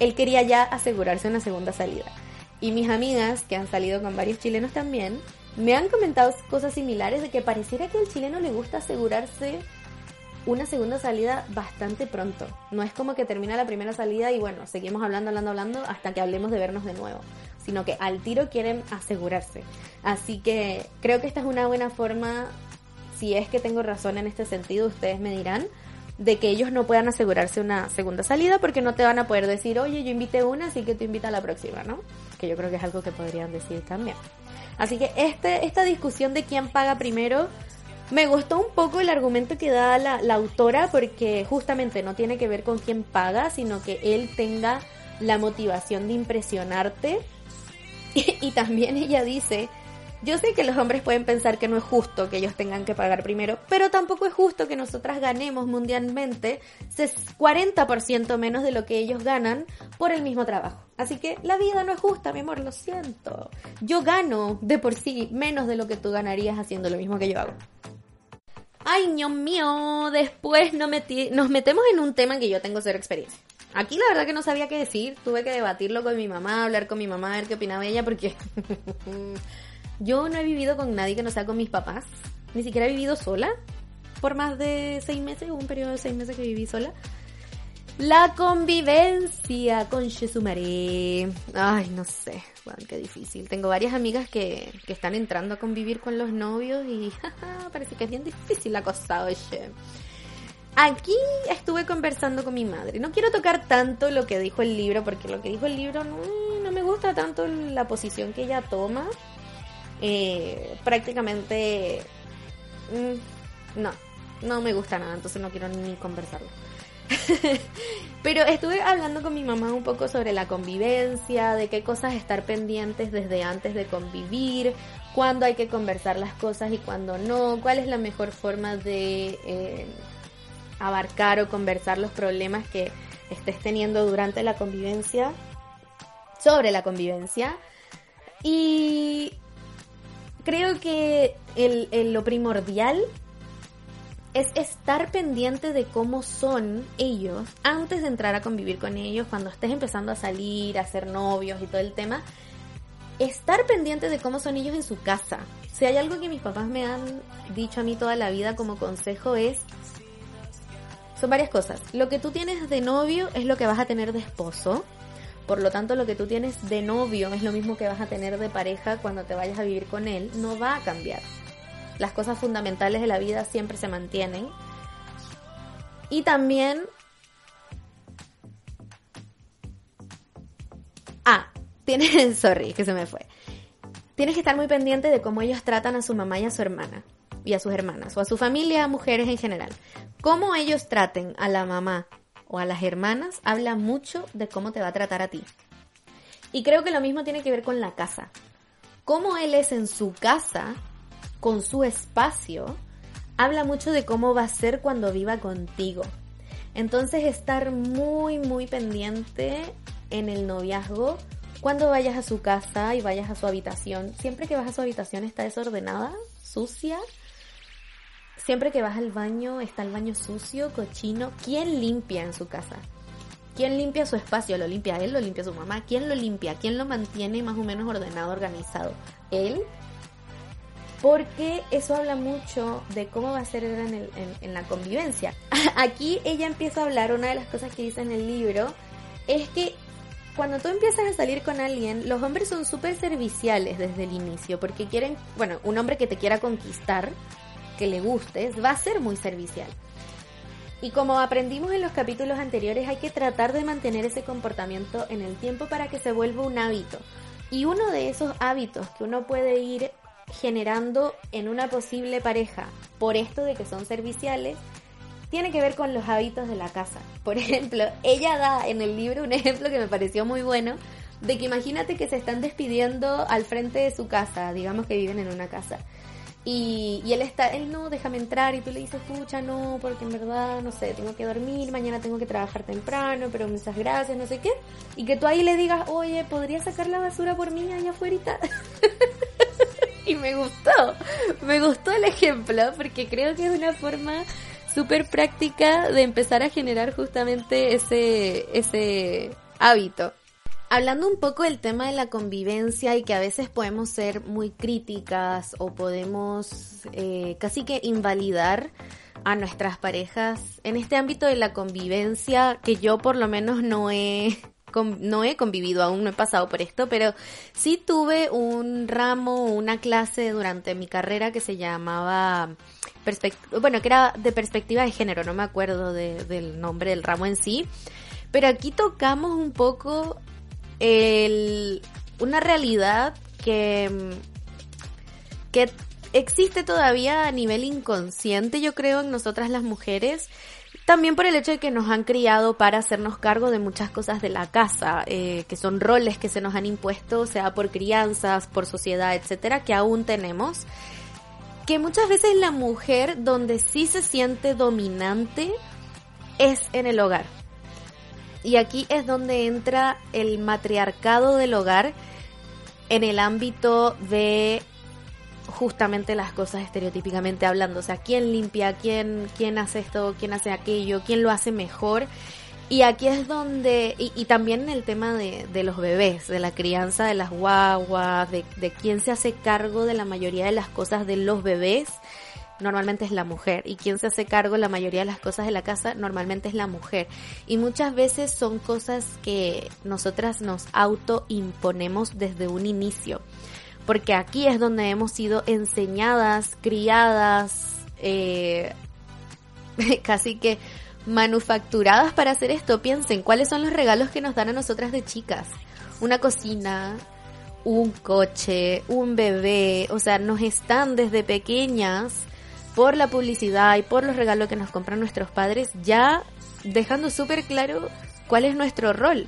él quería ya asegurarse una segunda salida. Y mis amigas que han salido con varios chilenos también me han comentado cosas similares de que pareciera que al chileno le gusta asegurarse una segunda salida bastante pronto. No es como que termina la primera salida y bueno, seguimos hablando, hablando, hablando hasta que hablemos de vernos de nuevo sino que al tiro quieren asegurarse. Así que creo que esta es una buena forma, si es que tengo razón en este sentido, ustedes me dirán, de que ellos no puedan asegurarse una segunda salida porque no te van a poder decir, oye, yo invité una, así que tú invita a la próxima, ¿no? Que yo creo que es algo que podrían decir también. Así que este, esta discusión de quién paga primero, me gustó un poco el argumento que da la, autora porque justamente no tiene que ver con quién paga, sino que él tenga la motivación de impresionarte. Y, también ella dice, yo sé que los hombres pueden pensar que no es justo que ellos tengan que pagar primero, pero tampoco es justo que nosotras ganemos mundialmente 40% menos de lo que ellos ganan por el mismo trabajo. Así que la vida no es justa, mi amor, lo siento. Yo gano de por sí menos de lo que tú ganarías haciendo lo mismo que yo hago. Ay, ño mío, después nos metemos en un tema en que yo tengo cero experiencia. Aquí la verdad que no sabía qué decir, tuve que debatirlo con mi mamá, hablar con mi mamá, a ver qué opinaba ella, porque yo no he vivido con nadie que no sea con mis papás, ni siquiera he vivido sola por más de seis meses, hubo un periodo de seis meses que viví sola. La convivencia con Shesumare. Ay, no sé, bueno, qué difícil. Tengo varias amigas que, que están entrando a convivir con los novios y parece que es bien difícil la cosa, oye. Aquí estuve conversando con mi madre. No quiero tocar tanto lo que dijo el libro, porque lo que dijo el libro no, me gusta tanto la posición que ella toma. Eh, prácticamente... Mm, no, no me gusta nada, entonces no quiero ni conversarlo. Pero estuve hablando con mi mamá un poco sobre la convivencia, de qué cosas estar pendientes desde antes de convivir, cuándo hay que conversar las cosas y cuándo no, cuál es la mejor forma de... Eh, abarcar o conversar los problemas que estés teniendo durante la convivencia, sobre la convivencia. Y creo que el, lo primordial es estar pendiente de cómo son ellos antes de entrar a convivir con ellos, cuando estés empezando a salir, a ser novios y todo el tema. Estar pendiente de cómo son ellos en su casa. Si hay algo que mis papás me han dicho a mí toda la vida como consejo es son varias cosas. Lo que tú tienes de novio es lo que vas a tener de esposo. Por lo tanto, lo que tú tienes de novio es lo mismo que vas a tener de pareja cuando te vayas a vivir con él. No va a cambiar. Las cosas fundamentales de la vida siempre se mantienen. Y también... Ah, tienes... Sorry, que se me fue. Tienes que estar muy pendiente de cómo ellos tratan a su mamá y a su hermana y a sus hermanas o a su familia, a mujeres en general. Cómo ellos traten a la mamá o a las hermanas habla mucho de cómo te va a tratar a ti. Y creo que lo mismo tiene que ver con la casa. Cómo él es en su casa, con su espacio, habla mucho de cómo va a ser cuando viva contigo. Entonces estar muy, muy pendiente en el noviazgo cuando vayas a su casa y vayas a su habitación. Siempre que vas a su habitación está desordenada, sucia, Siempre que vas al baño está el baño sucio, cochino. ¿Quién limpia en su casa? ¿Quién limpia su espacio? ¿Lo limpia él? ¿Lo limpia su mamá? ¿Quién lo limpia? ¿Quién lo mantiene más o menos ordenado, organizado? ¿Él? Porque eso habla mucho de cómo va a ser en, en la convivencia. Aquí ella empieza a hablar, una de las cosas que dice en el libro, es que cuando tú empiezas a salir con alguien, los hombres son súper serviciales desde el inicio, porque quieren, bueno, un hombre que te quiera conquistar, que le gustes, va a ser muy servicial. Y como aprendimos en los capítulos anteriores, hay que tratar de mantener ese comportamiento en el tiempo para que se vuelva un hábito. Y uno de esos hábitos que uno puede ir generando en una posible pareja por esto de que son serviciales tiene que ver con los hábitos de la casa. Por ejemplo, ella da en el libro un ejemplo que me pareció muy bueno de que imagínate que se están despidiendo al frente de su casa, digamos que viven en una casa. Y, y, él está, él no, déjame entrar y tú le dices, pucha, no, porque en verdad, no sé, tengo que dormir, mañana tengo que trabajar temprano, pero muchas gracias, no sé qué. Y que tú ahí le digas, oye, ¿podría sacar la basura por mí allá afuera? y me gustó, me gustó el ejemplo, porque creo que es una forma súper práctica de empezar a generar justamente ese, ese hábito. Hablando un poco del tema de la convivencia y que a veces podemos ser muy críticas o podemos eh, casi que invalidar a nuestras parejas en este ámbito de la convivencia que yo por lo menos no he no he convivido aún, no he pasado por esto, pero sí tuve un ramo, una clase durante mi carrera que se llamaba, bueno, que era de perspectiva de género, no me acuerdo del nombre del ramo en sí, pero aquí tocamos un poco el, una realidad que, que existe todavía a nivel inconsciente, yo creo, en nosotras las mujeres. También por el hecho de que nos han criado para hacernos cargo de muchas cosas de la casa, eh, que son roles que se nos han impuesto, sea por crianzas, por sociedad, etcétera, que aún tenemos. Que muchas veces la mujer donde sí se siente dominante es en el hogar. Y aquí es donde entra el matriarcado del hogar en el ámbito de justamente las cosas estereotípicamente hablando. O sea, quién limpia, quién, quién hace esto, quién hace aquello, quién lo hace mejor. Y aquí es donde, y, también el tema de, de, los bebés, de la crianza de las guaguas, de, de quién se hace cargo de la mayoría de las cosas de los bebés normalmente es la mujer y quien se hace cargo la mayoría de las cosas de la casa normalmente es la mujer y muchas veces son cosas que nosotras nos autoimponemos desde un inicio porque aquí es donde hemos sido enseñadas, criadas, eh, casi que manufacturadas para hacer esto. Piensen, ¿cuáles son los regalos que nos dan a nosotras de chicas? Una cocina, un coche, un bebé, o sea, nos están desde pequeñas por la publicidad y por los regalos que nos compran nuestros padres, ya dejando súper claro cuál es nuestro rol.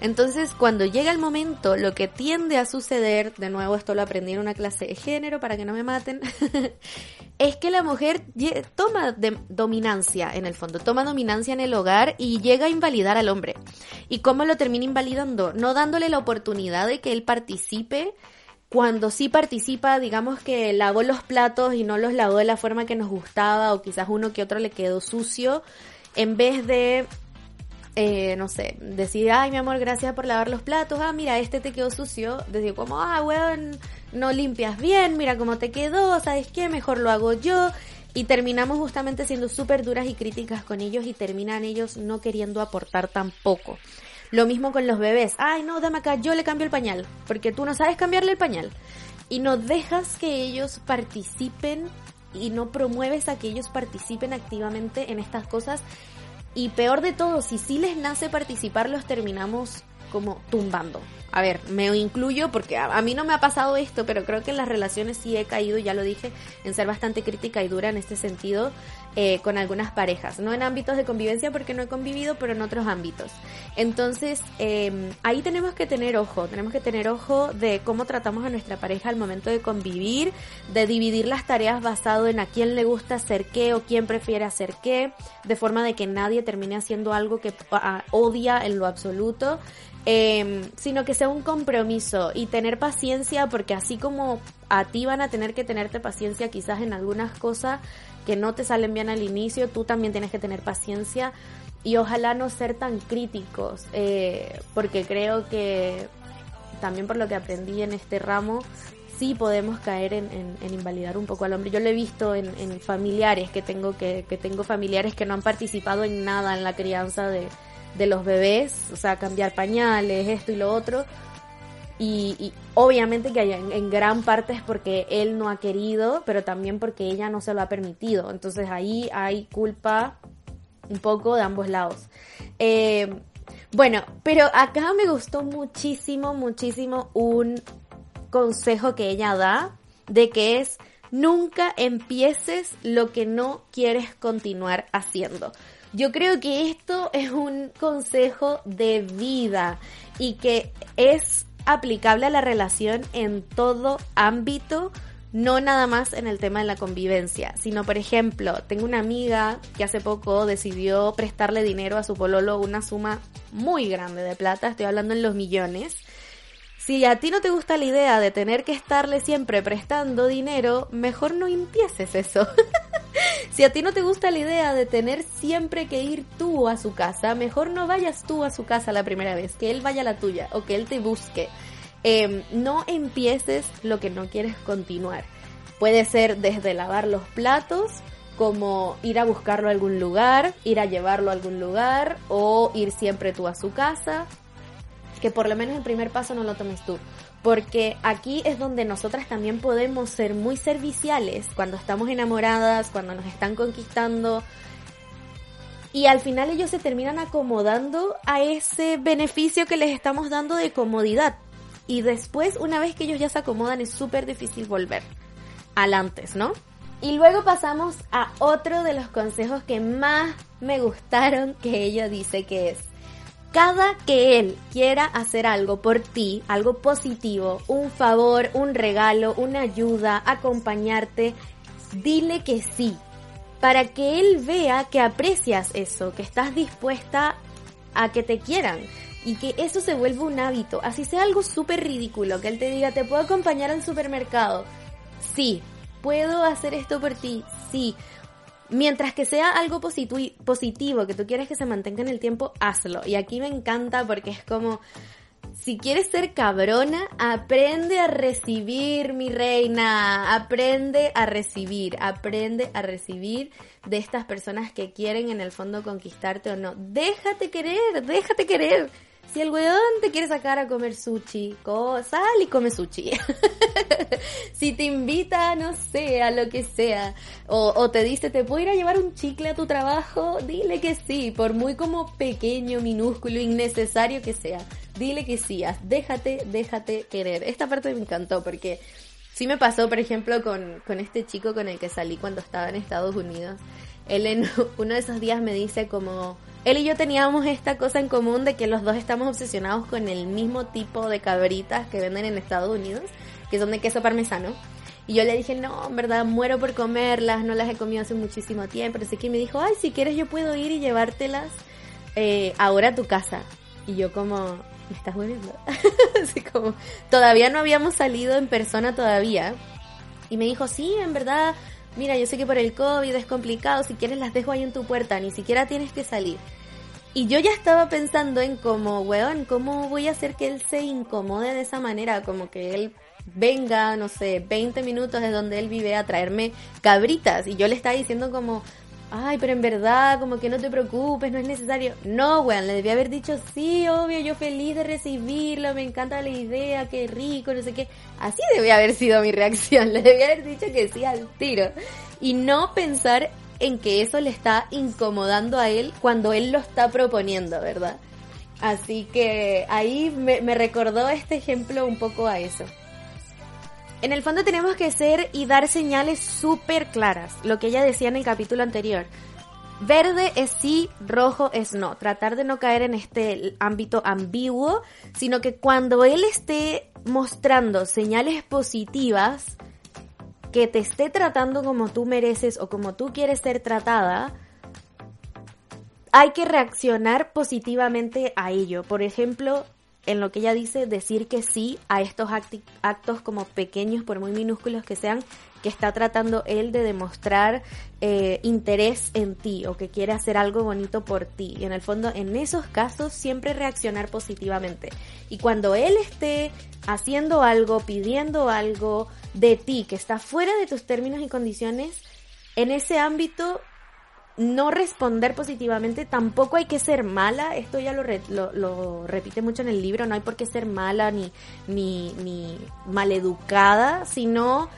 Entonces, cuando llega el momento, lo que tiende a suceder, de nuevo esto lo aprendí en una clase de género para que no me maten, es que la mujer toma dominancia en el fondo, toma dominancia en el hogar y llega a invalidar al hombre. ¿Y cómo lo termina invalidando? No dándole la oportunidad de que él participe cuando sí participa, digamos que lavó los platos y no los lavó de la forma que nos gustaba o quizás uno que otro le quedó sucio, en vez de, eh, no sé, decir, ay mi amor, gracias por lavar los platos, ah, mira, este te quedó sucio, decir como, ah, weón, no limpias bien, mira cómo te quedó, ¿sabes qué? Mejor lo hago yo. Y terminamos justamente siendo súper duras y críticas con ellos y terminan ellos no queriendo aportar tampoco. Lo mismo con los bebés. Ay, no, dame acá, yo le cambio el pañal, porque tú no sabes cambiarle el pañal. Y no dejas que ellos participen y no promueves a que ellos participen activamente en estas cosas. Y peor de todo, si sí les nace participar, los terminamos como tumbando. A ver, me incluyo porque a, mí no me ha pasado esto, pero creo que en las relaciones sí he caído, ya lo dije, en ser bastante crítica y dura en este sentido eh, con algunas parejas. No en ámbitos de convivencia porque no he convivido, pero en otros ámbitos. Entonces, em, ahí tenemos que tener ojo, tenemos que tener ojo de cómo tratamos a nuestra pareja al momento de convivir, de dividir las tareas basado en a quién le gusta hacer qué o quién prefiere hacer qué, de forma de que nadie termine haciendo algo que odia en lo absoluto. Eh, sino que sea un compromiso y tener paciencia porque así como a ti van a tener que tenerte paciencia quizás en algunas cosas que no te salen bien al inicio, tú también tienes que tener paciencia y ojalá no ser tan críticos eh, porque creo que también por lo que aprendí en este ramo sí podemos caer en, invalidar un poco al hombre. Yo lo he visto en, familiares que tengo que, que tengo familiares que no han participado en nada en la crianza de, de los bebés, o sea, cambiar pañales, esto y lo otro. Y, obviamente que en, en, gran parte es porque él no ha querido, pero también porque ella no se lo ha permitido. Entonces ahí hay culpa un poco de ambos lados. Eh, bueno, pero acá me gustó muchísimo, muchísimo un consejo que ella da de que es nunca empieces lo que no quieres continuar haciendo. Yo creo que esto es un consejo de vida y que es aplicable a la relación en todo ámbito, no nada más en el tema de la convivencia, sino por ejemplo, tengo una amiga que hace poco decidió prestarle dinero a su pololo una suma muy grande de plata, estoy hablando en los millones, si a ti no te gusta la idea de tener que estarle siempre prestando dinero, mejor no empieces eso. si a ti no te gusta la idea de tener siempre que ir tú a su casa, mejor no vayas tú a su casa la primera vez, que él vaya a la tuya o que él te busque. Em, no empieces lo que no quieres continuar. Puede ser desde lavar los platos, como ir a buscarlo a algún lugar, ir a llevarlo a algún lugar o ir siempre tú a su casa que por lo menos el primer paso no lo tomes tú. Porque aquí es donde nosotras también podemos ser muy serviciales cuando estamos enamoradas, cuando nos están conquistando. Y al final ellos se terminan acomodando a ese beneficio que les estamos dando de comodidad. Y después, una vez que ellos ya se acomodan, es súper difícil volver al antes, ¿no? Y luego pasamos a otro de los consejos que más me gustaron que ella dice que es cada que él quiera hacer algo por ti, algo positivo, un favor, un regalo, una ayuda, acompañarte, dile que sí, para que él vea que aprecias eso, que estás dispuesta a que te quieran y que eso se vuelva un hábito, así sea algo súper ridículo, que él te diga, te puedo acompañar al supermercado, sí, puedo hacer esto por ti, sí, Mientras que sea algo positivo, que tú quieres que se mantenga en el tiempo, hazlo. Y aquí me encanta porque es como, si quieres ser cabrona, aprende a recibir, mi reina. Aprende a recibir, aprende a recibir de estas personas que quieren en el fondo conquistarte o no. Déjate querer, déjate querer. Si el weón te quiere sacar a comer sushi, sal y come sushi. si te invita, no sé, a lo que sea, o, te dice, te puedo ir a llevar un chicle a tu trabajo, dile que sí, por muy como pequeño, minúsculo, innecesario que sea. Dile que sí, déjate, déjate querer. Esta parte me encantó porque sí me pasó, por ejemplo, con, con este chico con el que salí cuando estaba en Estados Unidos. Él en uno de esos días me dice como él y yo teníamos esta cosa en común de que los dos estamos obsesionados con el mismo tipo de cabritas que venden en Estados Unidos, que son de queso parmesano. Y yo le dije, no, en verdad muero por comerlas, no las he comido hace muchísimo tiempo. Así que me dijo, ay, si quieres yo puedo ir y llevártelas eh, ahora a tu casa. Y yo como, ¿me estás volviendo? Así como, todavía no habíamos salido en persona todavía. Y me dijo, sí, en verdad, mira, yo sé que por el COVID es complicado, si quieres las dejo ahí en tu puerta, ni siquiera tienes que salir. Y yo ya estaba pensando en cómo, weón, ¿cómo voy a hacer que él se incomode de esa manera? Como que él venga, no sé, 20 minutos de donde él vive a traerme cabritas. Y yo le estaba diciendo como, ay, pero en verdad, como que no te preocupes, no es necesario. No, weón, le debía haber dicho, sí, obvio, yo feliz de recibirlo, me encanta la idea, qué rico, no sé qué. Así debía haber sido mi reacción, le debía haber dicho que sí al tiro. Y no pensar en que eso le está incomodando a él cuando él lo está proponiendo, ¿verdad? Así que ahí me, recordó este ejemplo un poco a eso. En el fondo tenemos que ser y dar señales súper claras, lo que ella decía en el capítulo anterior. Verde es sí, rojo es no. Tratar de no caer en este ámbito ambiguo, sino que cuando él esté mostrando señales positivas, que te esté tratando como tú mereces o como tú quieres ser tratada, hay que reaccionar positivamente a ello. Por ejemplo, en lo que ella dice, decir que sí a estos actos como pequeños, por muy minúsculos que sean, que está tratando él de demostrar eh, interés en ti o que quiere hacer algo bonito por ti. Y en el fondo, en esos casos, siempre reaccionar positivamente. Y cuando él esté haciendo algo, pidiendo algo, de ti que está fuera de tus términos y condiciones, en ese ámbito no responder positivamente, tampoco hay que ser mala, esto ya lo, lo, repite mucho en el libro, no hay por qué ser mala ni, ni, ni maleducada, sino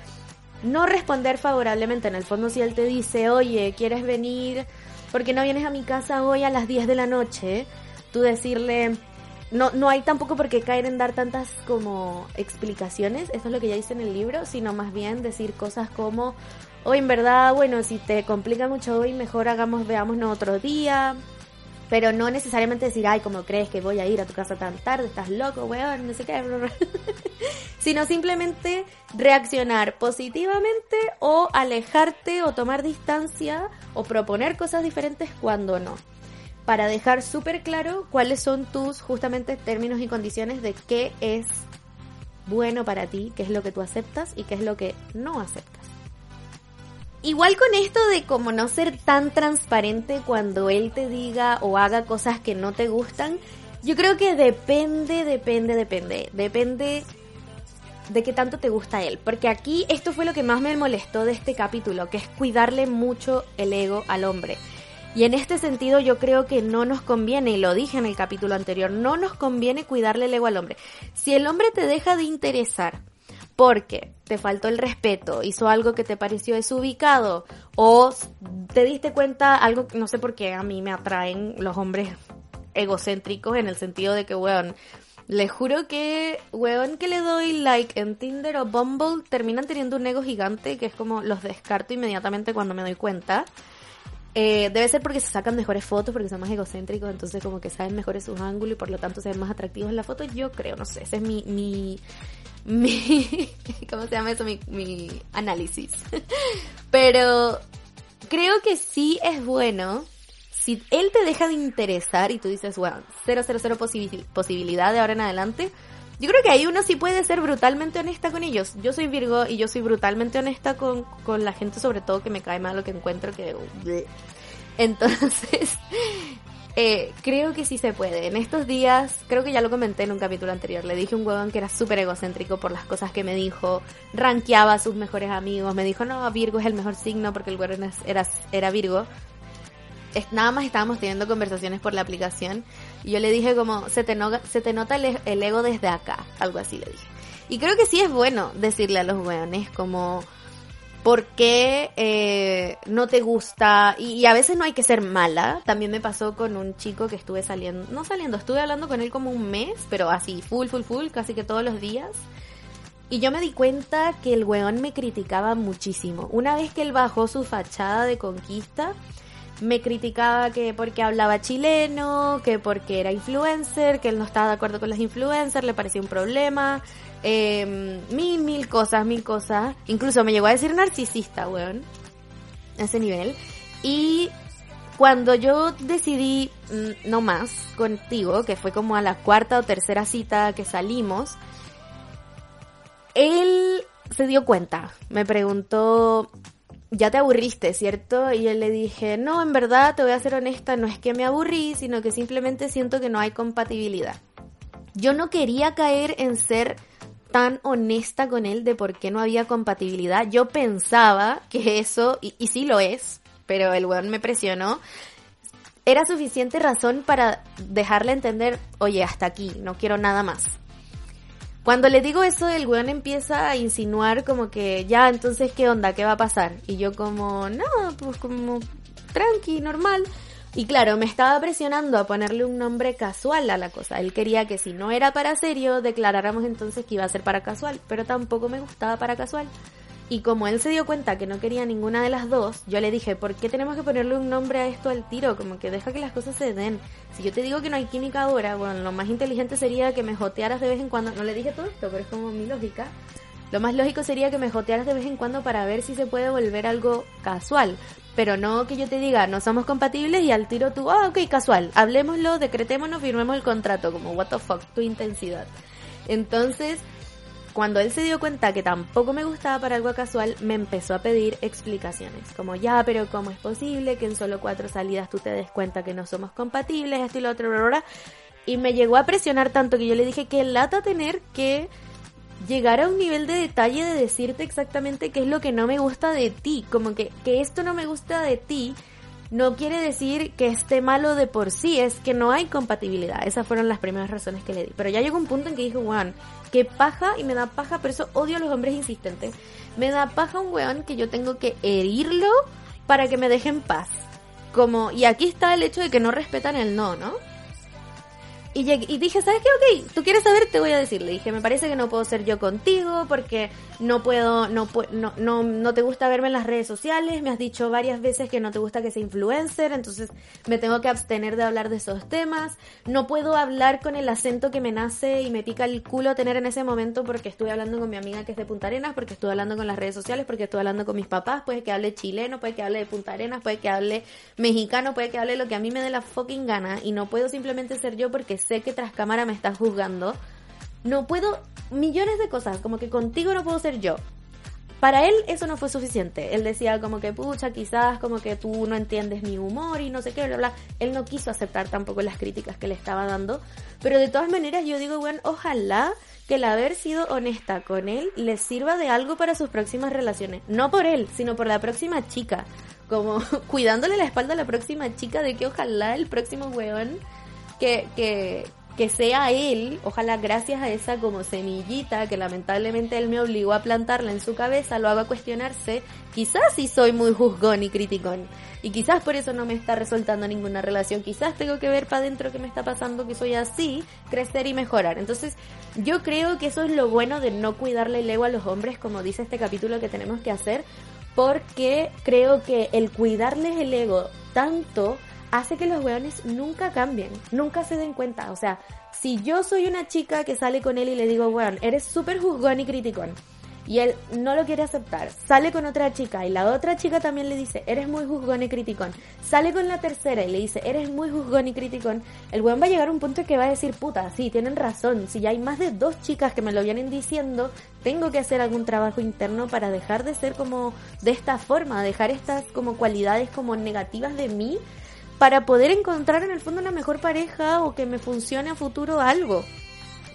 no responder favorablemente. En el fondo, si él te dice, oye, ¿quieres venir? porque no vienes a mi casa hoy a las 10 de la noche? Tú decirle, no, no hay tampoco por qué caer en dar tantas como explicaciones, esto es lo que ya dice en el libro, sino más bien decir cosas como, hoy en verdad, bueno, si te complica mucho hoy, mejor hagamos, veámonos otro día, pero no necesariamente decir, ay, como crees que voy a ir a tu casa tan tarde, estás loco, weón, no sé qué, sino simplemente reaccionar positivamente o alejarte o tomar distancia o proponer cosas diferentes cuando no. Para dejar súper claro cuáles son tus justamente términos y condiciones de qué es bueno para ti, qué es lo que tú aceptas y qué es lo que no aceptas. Igual con esto de como no ser tan transparente cuando él te diga o haga cosas que no te gustan, yo creo que depende, depende, depende. Depende de qué tanto te gusta él. Porque aquí esto fue lo que más me molestó de este capítulo, que es cuidarle mucho el ego al hombre. Y en este sentido yo creo que no nos conviene, y lo dije en el capítulo anterior, no nos conviene cuidarle el ego al hombre. Si el hombre te deja de interesar, porque te faltó el respeto, hizo algo que te pareció desubicado o te diste cuenta algo, no sé por qué a mí me atraen los hombres egocéntricos en el sentido de que, weón, les juro que, weón, que le doy like en Tinder o Bumble terminan teniendo un ego gigante que es como los descarto inmediatamente cuando me doy cuenta. Eh, debe ser porque se sacan mejores fotos, porque son más egocéntricos, entonces como que saben mejores sus ángulos y por lo tanto se ven más atractivos en la foto. Yo creo, no sé, ese es mi, mi, mi, ¿cómo se llama eso? Mi, mi análisis. Pero creo que sí es bueno si él te deja de interesar y tú dices, bueno, cero, cero, cero posibilidad de ahora en adelante, yo creo que ahí uno sí puede ser brutalmente honesta con ellos. Yo soy Virgo y yo soy brutalmente honesta con, con la gente, sobre todo que me cae mal lo que encuentro que... Entonces, eh, creo que sí se puede. En estos días, creo que ya lo comenté en un capítulo anterior, le dije a un huevón que era súper egocéntrico por las cosas que me dijo, rankeaba a sus mejores amigos, me dijo, no, Virgo es el mejor signo porque el huevón era, era Virgo. nada más estábamos teniendo conversaciones por la aplicación y yo le dije como, se te, nota el, el, ego desde acá, algo así le dije. Y creo que sí es bueno decirle a los hueones como por qué eh, no te gusta y, a veces no hay que ser mala. También me pasó con un chico que estuve saliendo, no saliendo, estuve hablando con él como un mes, pero así, full, full, full, casi que todos los días. Y yo me di cuenta que el weón me criticaba muchísimo. Una vez que él bajó su fachada de conquista, me criticaba que porque hablaba chileno, que porque era influencer, que él no estaba de acuerdo con los influencers, le parecía un problema, eh, mil, mil cosas, mil cosas. Incluso me llegó a decir narcisista, weón. A ese nivel. Y cuando yo decidí mm, no más contigo, que fue como a la cuarta o tercera cita que salimos, él se dio cuenta. Me preguntó, ya te aburriste, ¿cierto? Y yo le dije, no, en verdad, te voy a ser honesta, no es que me aburrí, sino que simplemente siento que no hay compatibilidad. Yo no quería caer en ser tan honesta con él de por qué no había compatibilidad. Yo pensaba que eso, y, sí lo es, pero el weón me presionó, era suficiente razón para dejarle entender, oye, hasta aquí, no quiero nada más. Cuando le digo eso, el weón empieza a insinuar como que, ya, entonces, ¿qué onda? ¿Qué va a pasar? Y yo como, no, pues como, tranqui, normal. Y claro, me estaba presionando a ponerle un nombre casual a la cosa. Él quería que si no era para serio, declaráramos entonces que iba a ser para casual, pero tampoco me gustaba para casual. Y como él se dio cuenta que no quería ninguna de las dos, yo le dije, ¿por qué tenemos que ponerle un nombre a esto al tiro? Como que deja que las cosas se den. Si yo te digo que no hay química ahora, bueno, lo más inteligente sería que me jotearas de vez en cuando. No le dije todo esto, pero es como mi lógica. Lo más lógico sería que me jotearas de vez en cuando para ver si se puede volver algo casual. Pero no que yo te diga, no somos compatibles y al tiro tú, ah, ok, casual, hablemoslo, decretémonos, firmemos el contrato, como, what the fuck, tu intensidad. Entonces, cuando él se dio cuenta que tampoco me gustaba para algo casual, me empezó a pedir explicaciones, como, ya, pero ¿cómo es posible que en solo cuatro salidas tú te des cuenta que no somos compatibles, esto y lo otro, bla, bla, Y me llegó a presionar tanto que yo le dije que lata tener que llegar a un nivel de detalle de decirte exactamente qué es lo que no me gusta de ti. Como que, que esto no me gusta de ti no quiere decir que esté malo de por sí, es que no hay compatibilidad. Esas fueron las primeras razones que le di. Pero ya llegó un punto en que dije, weón, que paja y me da paja, pero eso odio a los hombres insistentes. Me da paja un weón que yo tengo que herirlo para que me deje en paz. Como, y aquí está el hecho de que no respetan el no, ¿no? Y, dije, ¿sabes qué? Ok, tú quieres saber, te voy a decir. Le dije, me parece que no puedo ser yo contigo porque no puedo, no, no, no, no te gusta verme en las redes sociales. Me has dicho varias veces que no te gusta que sea influencer, entonces me tengo que abstener de hablar de esos temas. No puedo hablar con el acento que me nace y me pica el culo tener en ese momento porque estuve hablando con mi amiga que es de Punta Arenas, porque estuve hablando con las redes sociales, porque estuve hablando con mis papás. Puede que hable chileno, puede que hable de Punta Arenas, puede que hable mexicano, puede que hable lo que a mí me dé la fucking gana y no puedo simplemente ser yo porque sé que tras cámara me estás juzgando. No puedo, millones de cosas, como que contigo no puedo ser yo. Para él eso no fue suficiente. Él decía como que, pucha, quizás como que tú no entiendes mi humor y no sé qué, bla, bla. Él no quiso aceptar tampoco las críticas que le estaba dando. Pero de todas maneras yo digo, bueno, ojalá que el haber sido honesta con él le sirva de algo para sus próximas relaciones. No por él, sino por la próxima chica. Como cuidándole la espalda a la próxima chica de que ojalá el próximo weón que, que, que sea él, ojalá gracias a esa como semillita que lamentablemente él me obligó a plantarla en su cabeza, lo haga cuestionarse, quizás sí soy muy juzgón y criticón, y quizás por eso no me está resultando ninguna relación, quizás tengo que ver para adentro qué me está pasando, que soy así, crecer y mejorar. Entonces, yo creo que eso es lo bueno de no cuidarle el ego a los hombres, como dice este capítulo que tenemos que hacer, porque creo que el cuidarles el ego tanto hace que los weones nunca cambien, nunca se den cuenta. O sea, si yo soy una chica que sale con él y le digo, weón, eres súper juzgón y criticón, y él no lo quiere aceptar, sale con otra chica y la otra chica también le dice, eres muy juzgón y criticón, sale con la tercera y le dice, eres muy juzgón y criticón, el weón va a llegar a un punto que va a decir, puta, sí, tienen razón, si ya hay más de dos chicas que me lo vienen diciendo, tengo que hacer algún trabajo interno para dejar de ser como de esta forma, dejar estas como cualidades como negativas de mí para poder encontrar en el fondo una mejor pareja o que me funcione a futuro algo.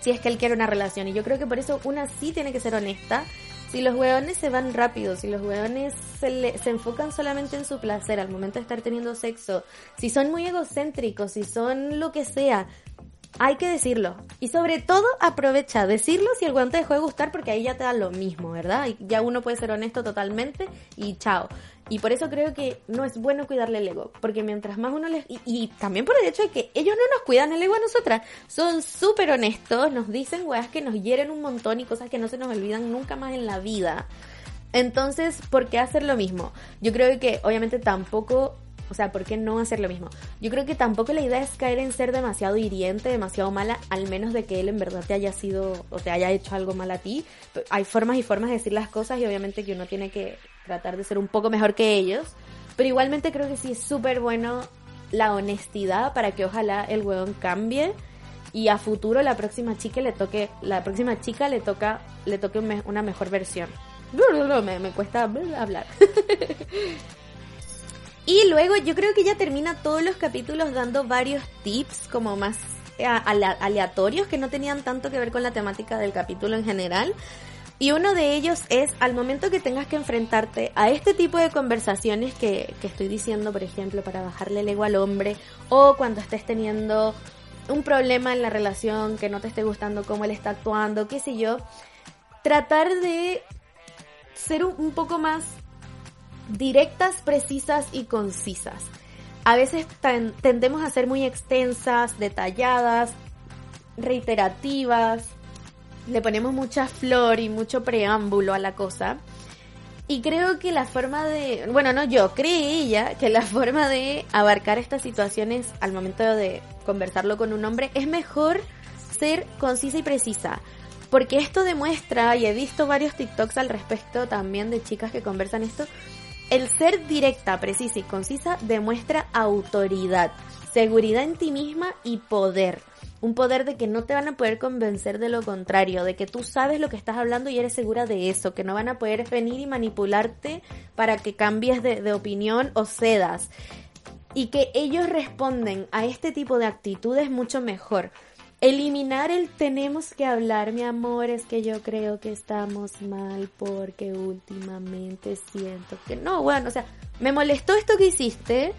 Si es que él quiere una relación. Y yo creo que por eso una sí tiene que ser honesta. Si los hueones se van rápido, si los hueones se, le- se enfocan solamente en su placer al momento de estar teniendo sexo, si son muy egocéntricos, si son lo que sea, hay que decirlo. Y sobre todo aprovecha decirlo si el hueón te dejó de gustar porque ahí ya te da lo mismo, ¿verdad? Y ya uno puede ser honesto totalmente y chao. Y por eso creo que no es bueno cuidarle el ego, porque mientras más uno les... Y, y también por el hecho de que ellos no nos cuidan el ego a nosotras, son súper honestos, nos dicen weas que nos hieren un montón y cosas que no se nos olvidan nunca más en la vida. Entonces, ¿por qué hacer lo mismo? Yo creo que obviamente tampoco... O sea, ¿por qué no hacer lo mismo? Yo creo que tampoco la idea es caer en ser demasiado hiriente, demasiado mala, al menos de que él en verdad te haya sido o te haya hecho algo mal a ti. Hay formas y formas de decir las cosas y obviamente que uno tiene que tratar de ser un poco mejor que ellos. Pero igualmente creo que sí es súper bueno la honestidad para que ojalá el huevón cambie y a futuro la próxima chica le toque, la próxima chica le toca, le toque una mejor versión. Me, me cuesta hablar. Y luego yo creo que ella termina todos los capítulos dando varios tips como más eh, ale- aleatorios que no tenían tanto que ver con la temática del capítulo en general. Y uno de ellos es al momento que tengas que enfrentarte a este tipo de conversaciones que, que estoy diciendo, por ejemplo, para bajarle el ego al hombre, o cuando estés teniendo un problema en la relación que no te esté gustando cómo él está actuando, qué sé yo, tratar de ser un, un poco más directas, precisas y concisas. A veces ten- tendemos a ser muy extensas, detalladas, reiterativas, le ponemos mucha flor y mucho preámbulo a la cosa. Y creo que la forma de, bueno, no yo, cree ella que la forma de abarcar estas situaciones al momento de conversarlo con un hombre es mejor ser concisa y precisa. Porque esto demuestra, y he visto varios TikToks al respecto también de chicas que conversan esto, el ser directa, precisa y concisa demuestra autoridad, seguridad en ti misma y poder. Un poder de que no te van a poder convencer de lo contrario, de que tú sabes lo que estás hablando y eres segura de eso, que no van a poder venir y manipularte para que cambies de, de opinión o cedas. Y que ellos responden a este tipo de actitudes mucho mejor. Eliminar el tenemos que hablar, mi amor, es que yo creo que estamos mal porque últimamente siento que no, bueno, o sea, me molestó esto que hiciste.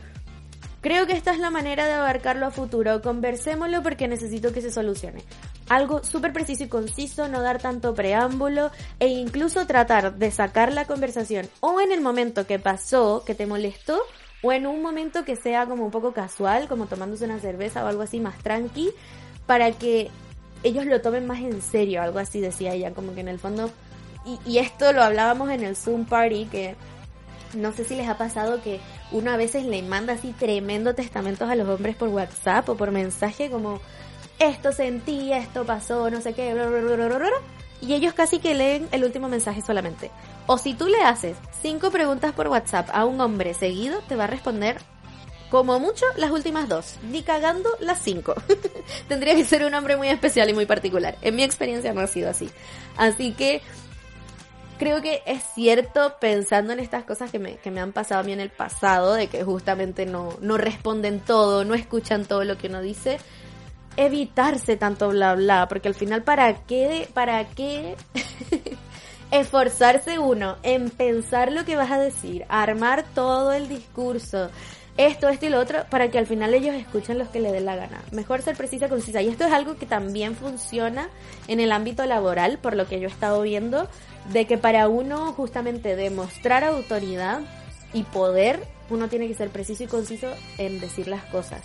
Creo que esta es la manera de abarcarlo a futuro. Conversémoslo porque necesito que se solucione. Algo súper preciso y conciso, no dar tanto preámbulo e incluso tratar de sacar la conversación o en el momento que pasó, que te molestó, o en un momento que sea como un poco casual, como tomándose una cerveza o algo así más tranqui, para que ellos lo tomen más en serio, algo así decía ella, como que en el fondo, y, y esto lo hablábamos en el Zoom Party, que no sé si les ha pasado que uno a veces le manda así tremendo testamentos a los hombres por WhatsApp o por mensaje como esto sentía, esto pasó, no sé qué, bla, y ellos casi que leen el último mensaje solamente. O si tú le haces cinco preguntas por WhatsApp a un hombre seguido, te va a responder como mucho las últimas dos, ni cagando las cinco. Tendría que ser un hombre muy especial y muy particular. En mi experiencia no ha sido así. Así que creo que es cierto pensando en estas cosas que me, que me han pasado a mí en el pasado, de que justamente no, no responden todo, no escuchan todo lo que uno dice, evitarse tanto bla bla, porque al final para qué, para qué esforzarse uno en pensar lo que vas a decir, armar todo el discurso, esto, esto y lo otro, para que al final ellos escuchen los que le dé la gana. Mejor ser precisa concisa. Y esto es algo que también funciona en el ámbito laboral, por lo que yo he estado viendo, de que para uno justamente demostrar autoridad y poder, uno tiene que ser preciso y conciso en decir las cosas.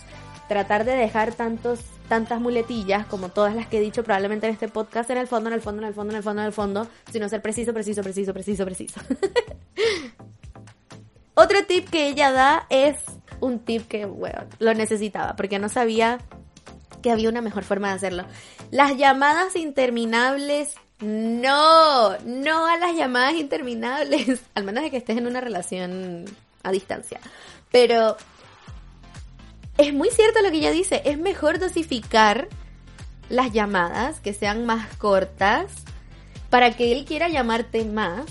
Tratar de dejar tantos, tantas muletillas como todas las que he dicho probablemente en este podcast en el fondo, en el fondo, en el fondo, en el fondo, en el fondo, sino ser preciso, preciso, preciso, preciso, preciso. Otro tip que ella da es un tip que, bueno, lo necesitaba porque no sabía que había una mejor forma de hacerlo. Las llamadas interminables, no, no a las llamadas interminables, al menos de que estés en una relación a distancia. Pero es muy cierto lo que ella dice, es mejor dosificar las llamadas, que sean más cortas, para que él quiera llamarte más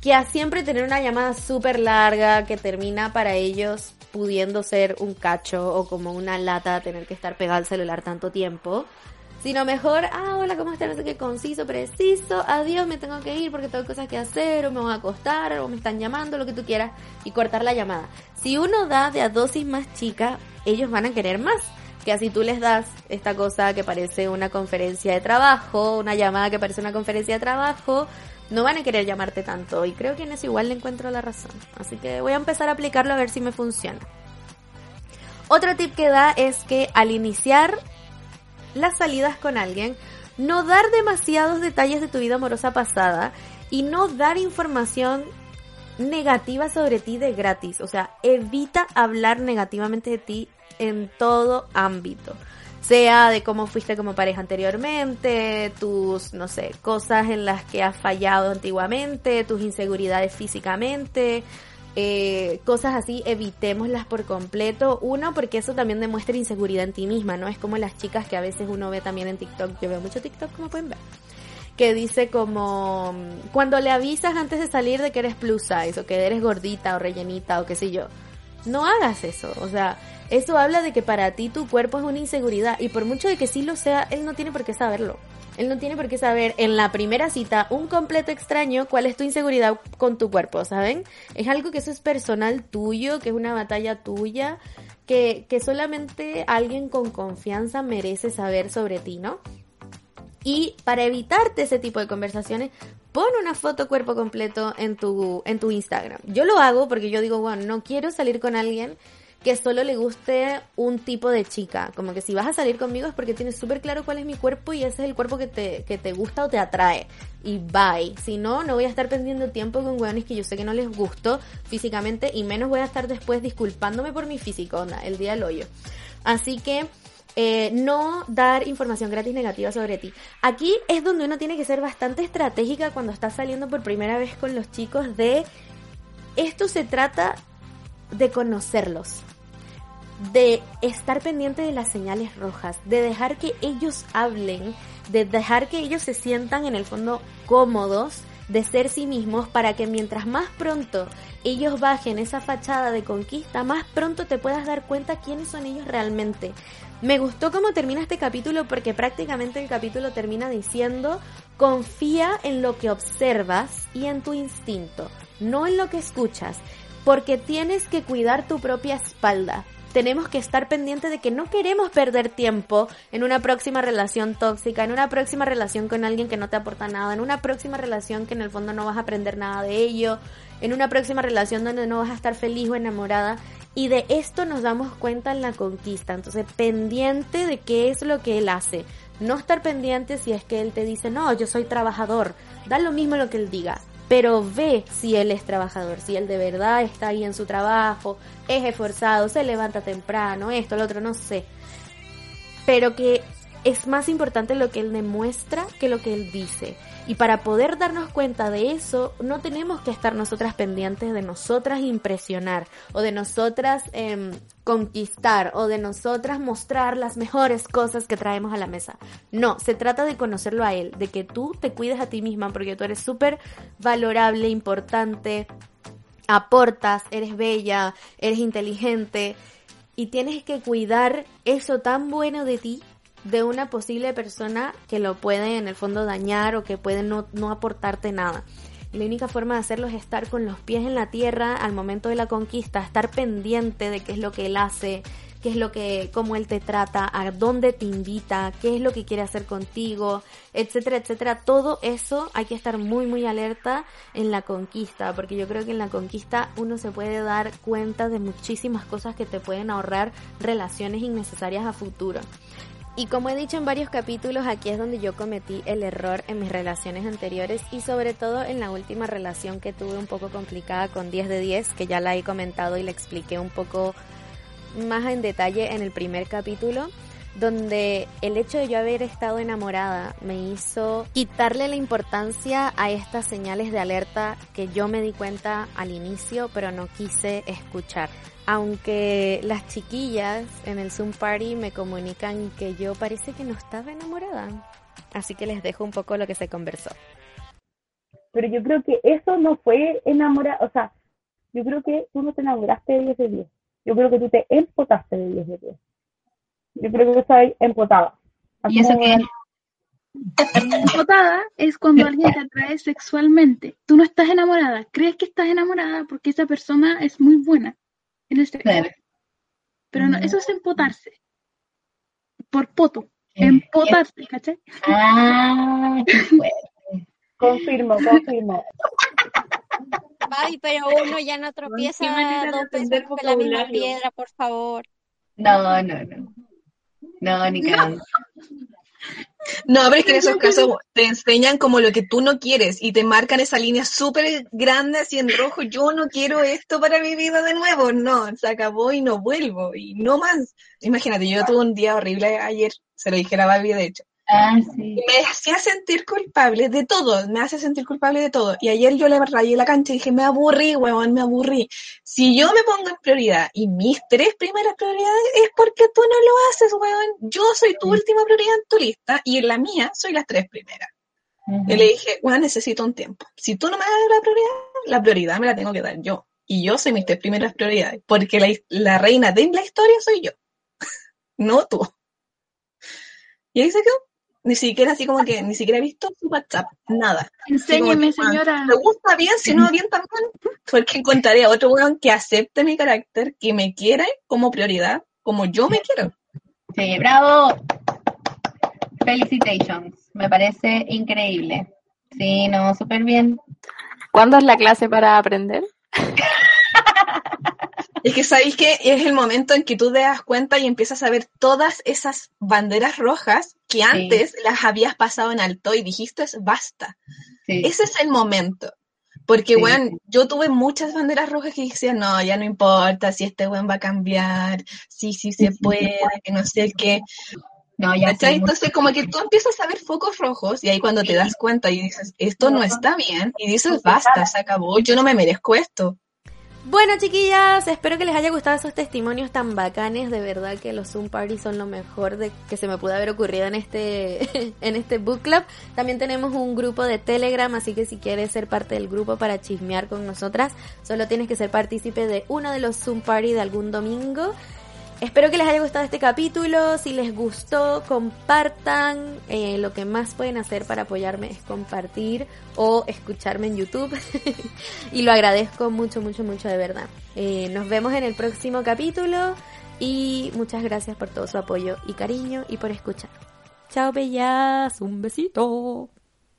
que a siempre tener una llamada súper larga que termina para ellos pudiendo ser un cacho o como una lata tener que estar pegado al celular tanto tiempo. Sino mejor, ah, hola, ¿cómo estás? No sé qué, conciso, preciso, adiós, me tengo que ir porque tengo cosas que hacer, o me voy a acostar, o me están llamando, lo que tú quieras, y cortar la llamada. Si uno da de a dosis más chica, ellos van a querer más. Que así tú les das esta cosa que parece una conferencia de trabajo, una llamada que parece una conferencia de trabajo, no van a querer llamarte tanto y creo que en eso igual le encuentro la razón. Así que voy a empezar a aplicarlo a ver si me funciona. Otro tip que da es que al iniciar las salidas con alguien, no dar demasiados detalles de tu vida amorosa pasada y no dar información negativa sobre ti de gratis. O sea, evita hablar negativamente de ti en todo ámbito sea de cómo fuiste como pareja anteriormente, tus, no sé, cosas en las que has fallado antiguamente, tus inseguridades físicamente, eh, cosas así, evitémoslas por completo. Uno, porque eso también demuestra inseguridad en ti misma, ¿no? Es como las chicas que a veces uno ve también en TikTok, yo veo mucho TikTok, como pueden ver, que dice como, cuando le avisas antes de salir de que eres plus size, o que eres gordita o rellenita, o qué sé yo, no hagas eso, o sea, eso habla de que para ti tu cuerpo es una inseguridad y por mucho de que sí lo sea, él no tiene por qué saberlo. Él no tiene por qué saber en la primera cita un completo extraño cuál es tu inseguridad con tu cuerpo, ¿saben? Es algo que eso es personal tuyo, que es una batalla tuya, que, que solamente alguien con confianza merece saber sobre ti, ¿no? Y para evitarte ese tipo de conversaciones, pon una foto cuerpo completo en tu, en tu Instagram. Yo lo hago porque yo digo, bueno, no quiero salir con alguien que solo le guste un tipo de chica. Como que si vas a salir conmigo es porque tienes súper claro cuál es mi cuerpo y ese es el cuerpo que te, que te gusta o te atrae. Y bye. Si no, no voy a estar perdiendo tiempo con weones que yo sé que no les gustó físicamente y menos voy a estar después disculpándome por mi físico, onda, el día del hoyo. Así que eh, no dar información gratis negativa sobre ti. Aquí es donde uno tiene que ser bastante estratégica cuando está saliendo por primera vez con los chicos de esto se trata de conocerlos de estar pendiente de las señales rojas, de dejar que ellos hablen, de dejar que ellos se sientan en el fondo cómodos, de ser sí mismos para que mientras más pronto ellos bajen esa fachada de conquista, más pronto te puedas dar cuenta quiénes son ellos realmente. Me gustó cómo termina este capítulo porque prácticamente el capítulo termina diciendo confía en lo que observas y en tu instinto, no en lo que escuchas, porque tienes que cuidar tu propia espalda, tenemos que estar pendientes de que no queremos perder tiempo en una próxima relación tóxica, en una próxima relación con alguien que no te aporta nada, en una próxima relación que en el fondo no vas a aprender nada de ello, en una próxima relación donde no vas a estar feliz o enamorada. Y de esto nos damos cuenta en la conquista. Entonces, pendiente de qué es lo que él hace. No estar pendiente si es que él te dice, no, yo soy trabajador. Da lo mismo lo que él diga. Pero ve si él es trabajador, si él de verdad está ahí en su trabajo, es esforzado, se levanta temprano, esto, lo otro, no sé. Pero que es más importante lo que él demuestra que lo que él dice. Y para poder darnos cuenta de eso, no tenemos que estar nosotras pendientes de nosotras impresionar o de nosotras eh, conquistar o de nosotras mostrar las mejores cosas que traemos a la mesa. No, se trata de conocerlo a él, de que tú te cuides a ti misma porque tú eres súper valorable, importante, aportas, eres bella, eres inteligente y tienes que cuidar eso tan bueno de ti de una posible persona que lo puede en el fondo dañar o que puede no, no aportarte nada. La única forma de hacerlo es estar con los pies en la tierra al momento de la conquista, estar pendiente de qué es lo que él hace, qué es lo que, cómo él te trata, a dónde te invita, qué es lo que quiere hacer contigo, etcétera, etcétera. Todo eso hay que estar muy, muy alerta en la conquista, porque yo creo que en la conquista uno se puede dar cuenta de muchísimas cosas que te pueden ahorrar relaciones innecesarias a futuro. Y como he dicho en varios capítulos, aquí es donde yo cometí el error en mis relaciones anteriores y sobre todo en la última relación que tuve un poco complicada con 10 de 10, que ya la he comentado y la expliqué un poco más en detalle en el primer capítulo, donde el hecho de yo haber estado enamorada me hizo quitarle la importancia a estas señales de alerta que yo me di cuenta al inicio, pero no quise escuchar aunque las chiquillas en el Zoom Party me comunican que yo parece que no estaba enamorada. Así que les dejo un poco lo que se conversó. Pero yo creo que eso no fue enamorar, o sea, yo creo que tú no te enamoraste de 10 de 10. Yo creo que tú te empotaste de 10 de 10. Yo creo que estás empotada. ¿Y eso qué? Empotada es cuando alguien te atrae sexualmente. Tú no estás enamorada, crees que estás enamorada porque esa persona es muy buena en este Claro. Pero no, eso es empotarse. Por poto. Empotarse, ¿cachai? Ah, qué fuerte. Confirmo, confirmo. Ay, pero uno ya no tropieza dos veces con la misma piedra, por favor. No, no, no. No, ni cagando. No, pero es que en esos casos te enseñan como lo que tú no quieres y te marcan esa línea súper grande así en rojo. Yo no quiero esto para mi vida de nuevo. No, se acabó y no vuelvo y no más. Imagínate, yo tuve un día horrible ayer, se lo dije a la Barbie de hecho. Ah, sí. Me hacía sentir culpable de todo, me hace sentir culpable de todo. Y ayer yo le rayé la cancha y dije, me aburrí, huevón, me aburrí. Si yo me pongo en prioridad y mis tres primeras prioridades es porque tú no lo haces, huevón. Yo soy tu última prioridad en tu lista y en la mía soy las tres primeras. Y le dije, bueno, necesito un tiempo. Si tú no me das la prioridad, la prioridad me la tengo que dar yo. Y yo soy mis tres primeras prioridades, porque la, la reina de la historia soy yo, no tú. Y ahí se quedó. Ni siquiera así como que, ni siquiera he visto su WhatsApp, nada. Enséñeme, que, "Juan, señora. ¿Te gusta bien? Si no, bien también. Porque encontraré a otro weón que acepte mi carácter, que me quiera como prioridad, como yo me quiero. Sí, bravo. Felicitations. Me parece increíble. Sí, no, súper bien. ¿Cuándo es la clase para aprender? Es que sabéis que es el momento en que tú te das cuenta y empiezas a ver todas esas banderas rojas que antes las habías pasado en alto y dijiste basta. Sí. Ese es el momento. Porque, Sí. weón, yo tuve muchas banderas rojas que decían, no, ya no importa si este weón va a cambiar, sí, sí se puede, que no sé qué. No, ya. Entonces, como que tú empiezas a ver focos rojos y ahí cuando te das cuenta y dices, esto no está bien, y dices, basta, se acabó, yo no me merezco esto. Bueno, chiquillas, espero que les haya gustado esos testimonios tan bacanes. De verdad que los Zoom Parties son lo mejor de que se me pudo haber ocurrido en este, en este book club. También tenemos un grupo de Telegram, así que si quieres ser parte del grupo para chismear con nosotras, solo tienes que ser partícipe de uno de los Zoom Party de algún domingo. Espero que les haya gustado este capítulo. Si les gustó, compartan. Eh, lo que más pueden hacer para apoyarme es compartir o escucharme en YouTube. y lo agradezco mucho, mucho, mucho de verdad. Eh, nos vemos en el próximo capítulo y muchas gracias por todo su apoyo y cariño y por escuchar. Chao, bellas. Un besito.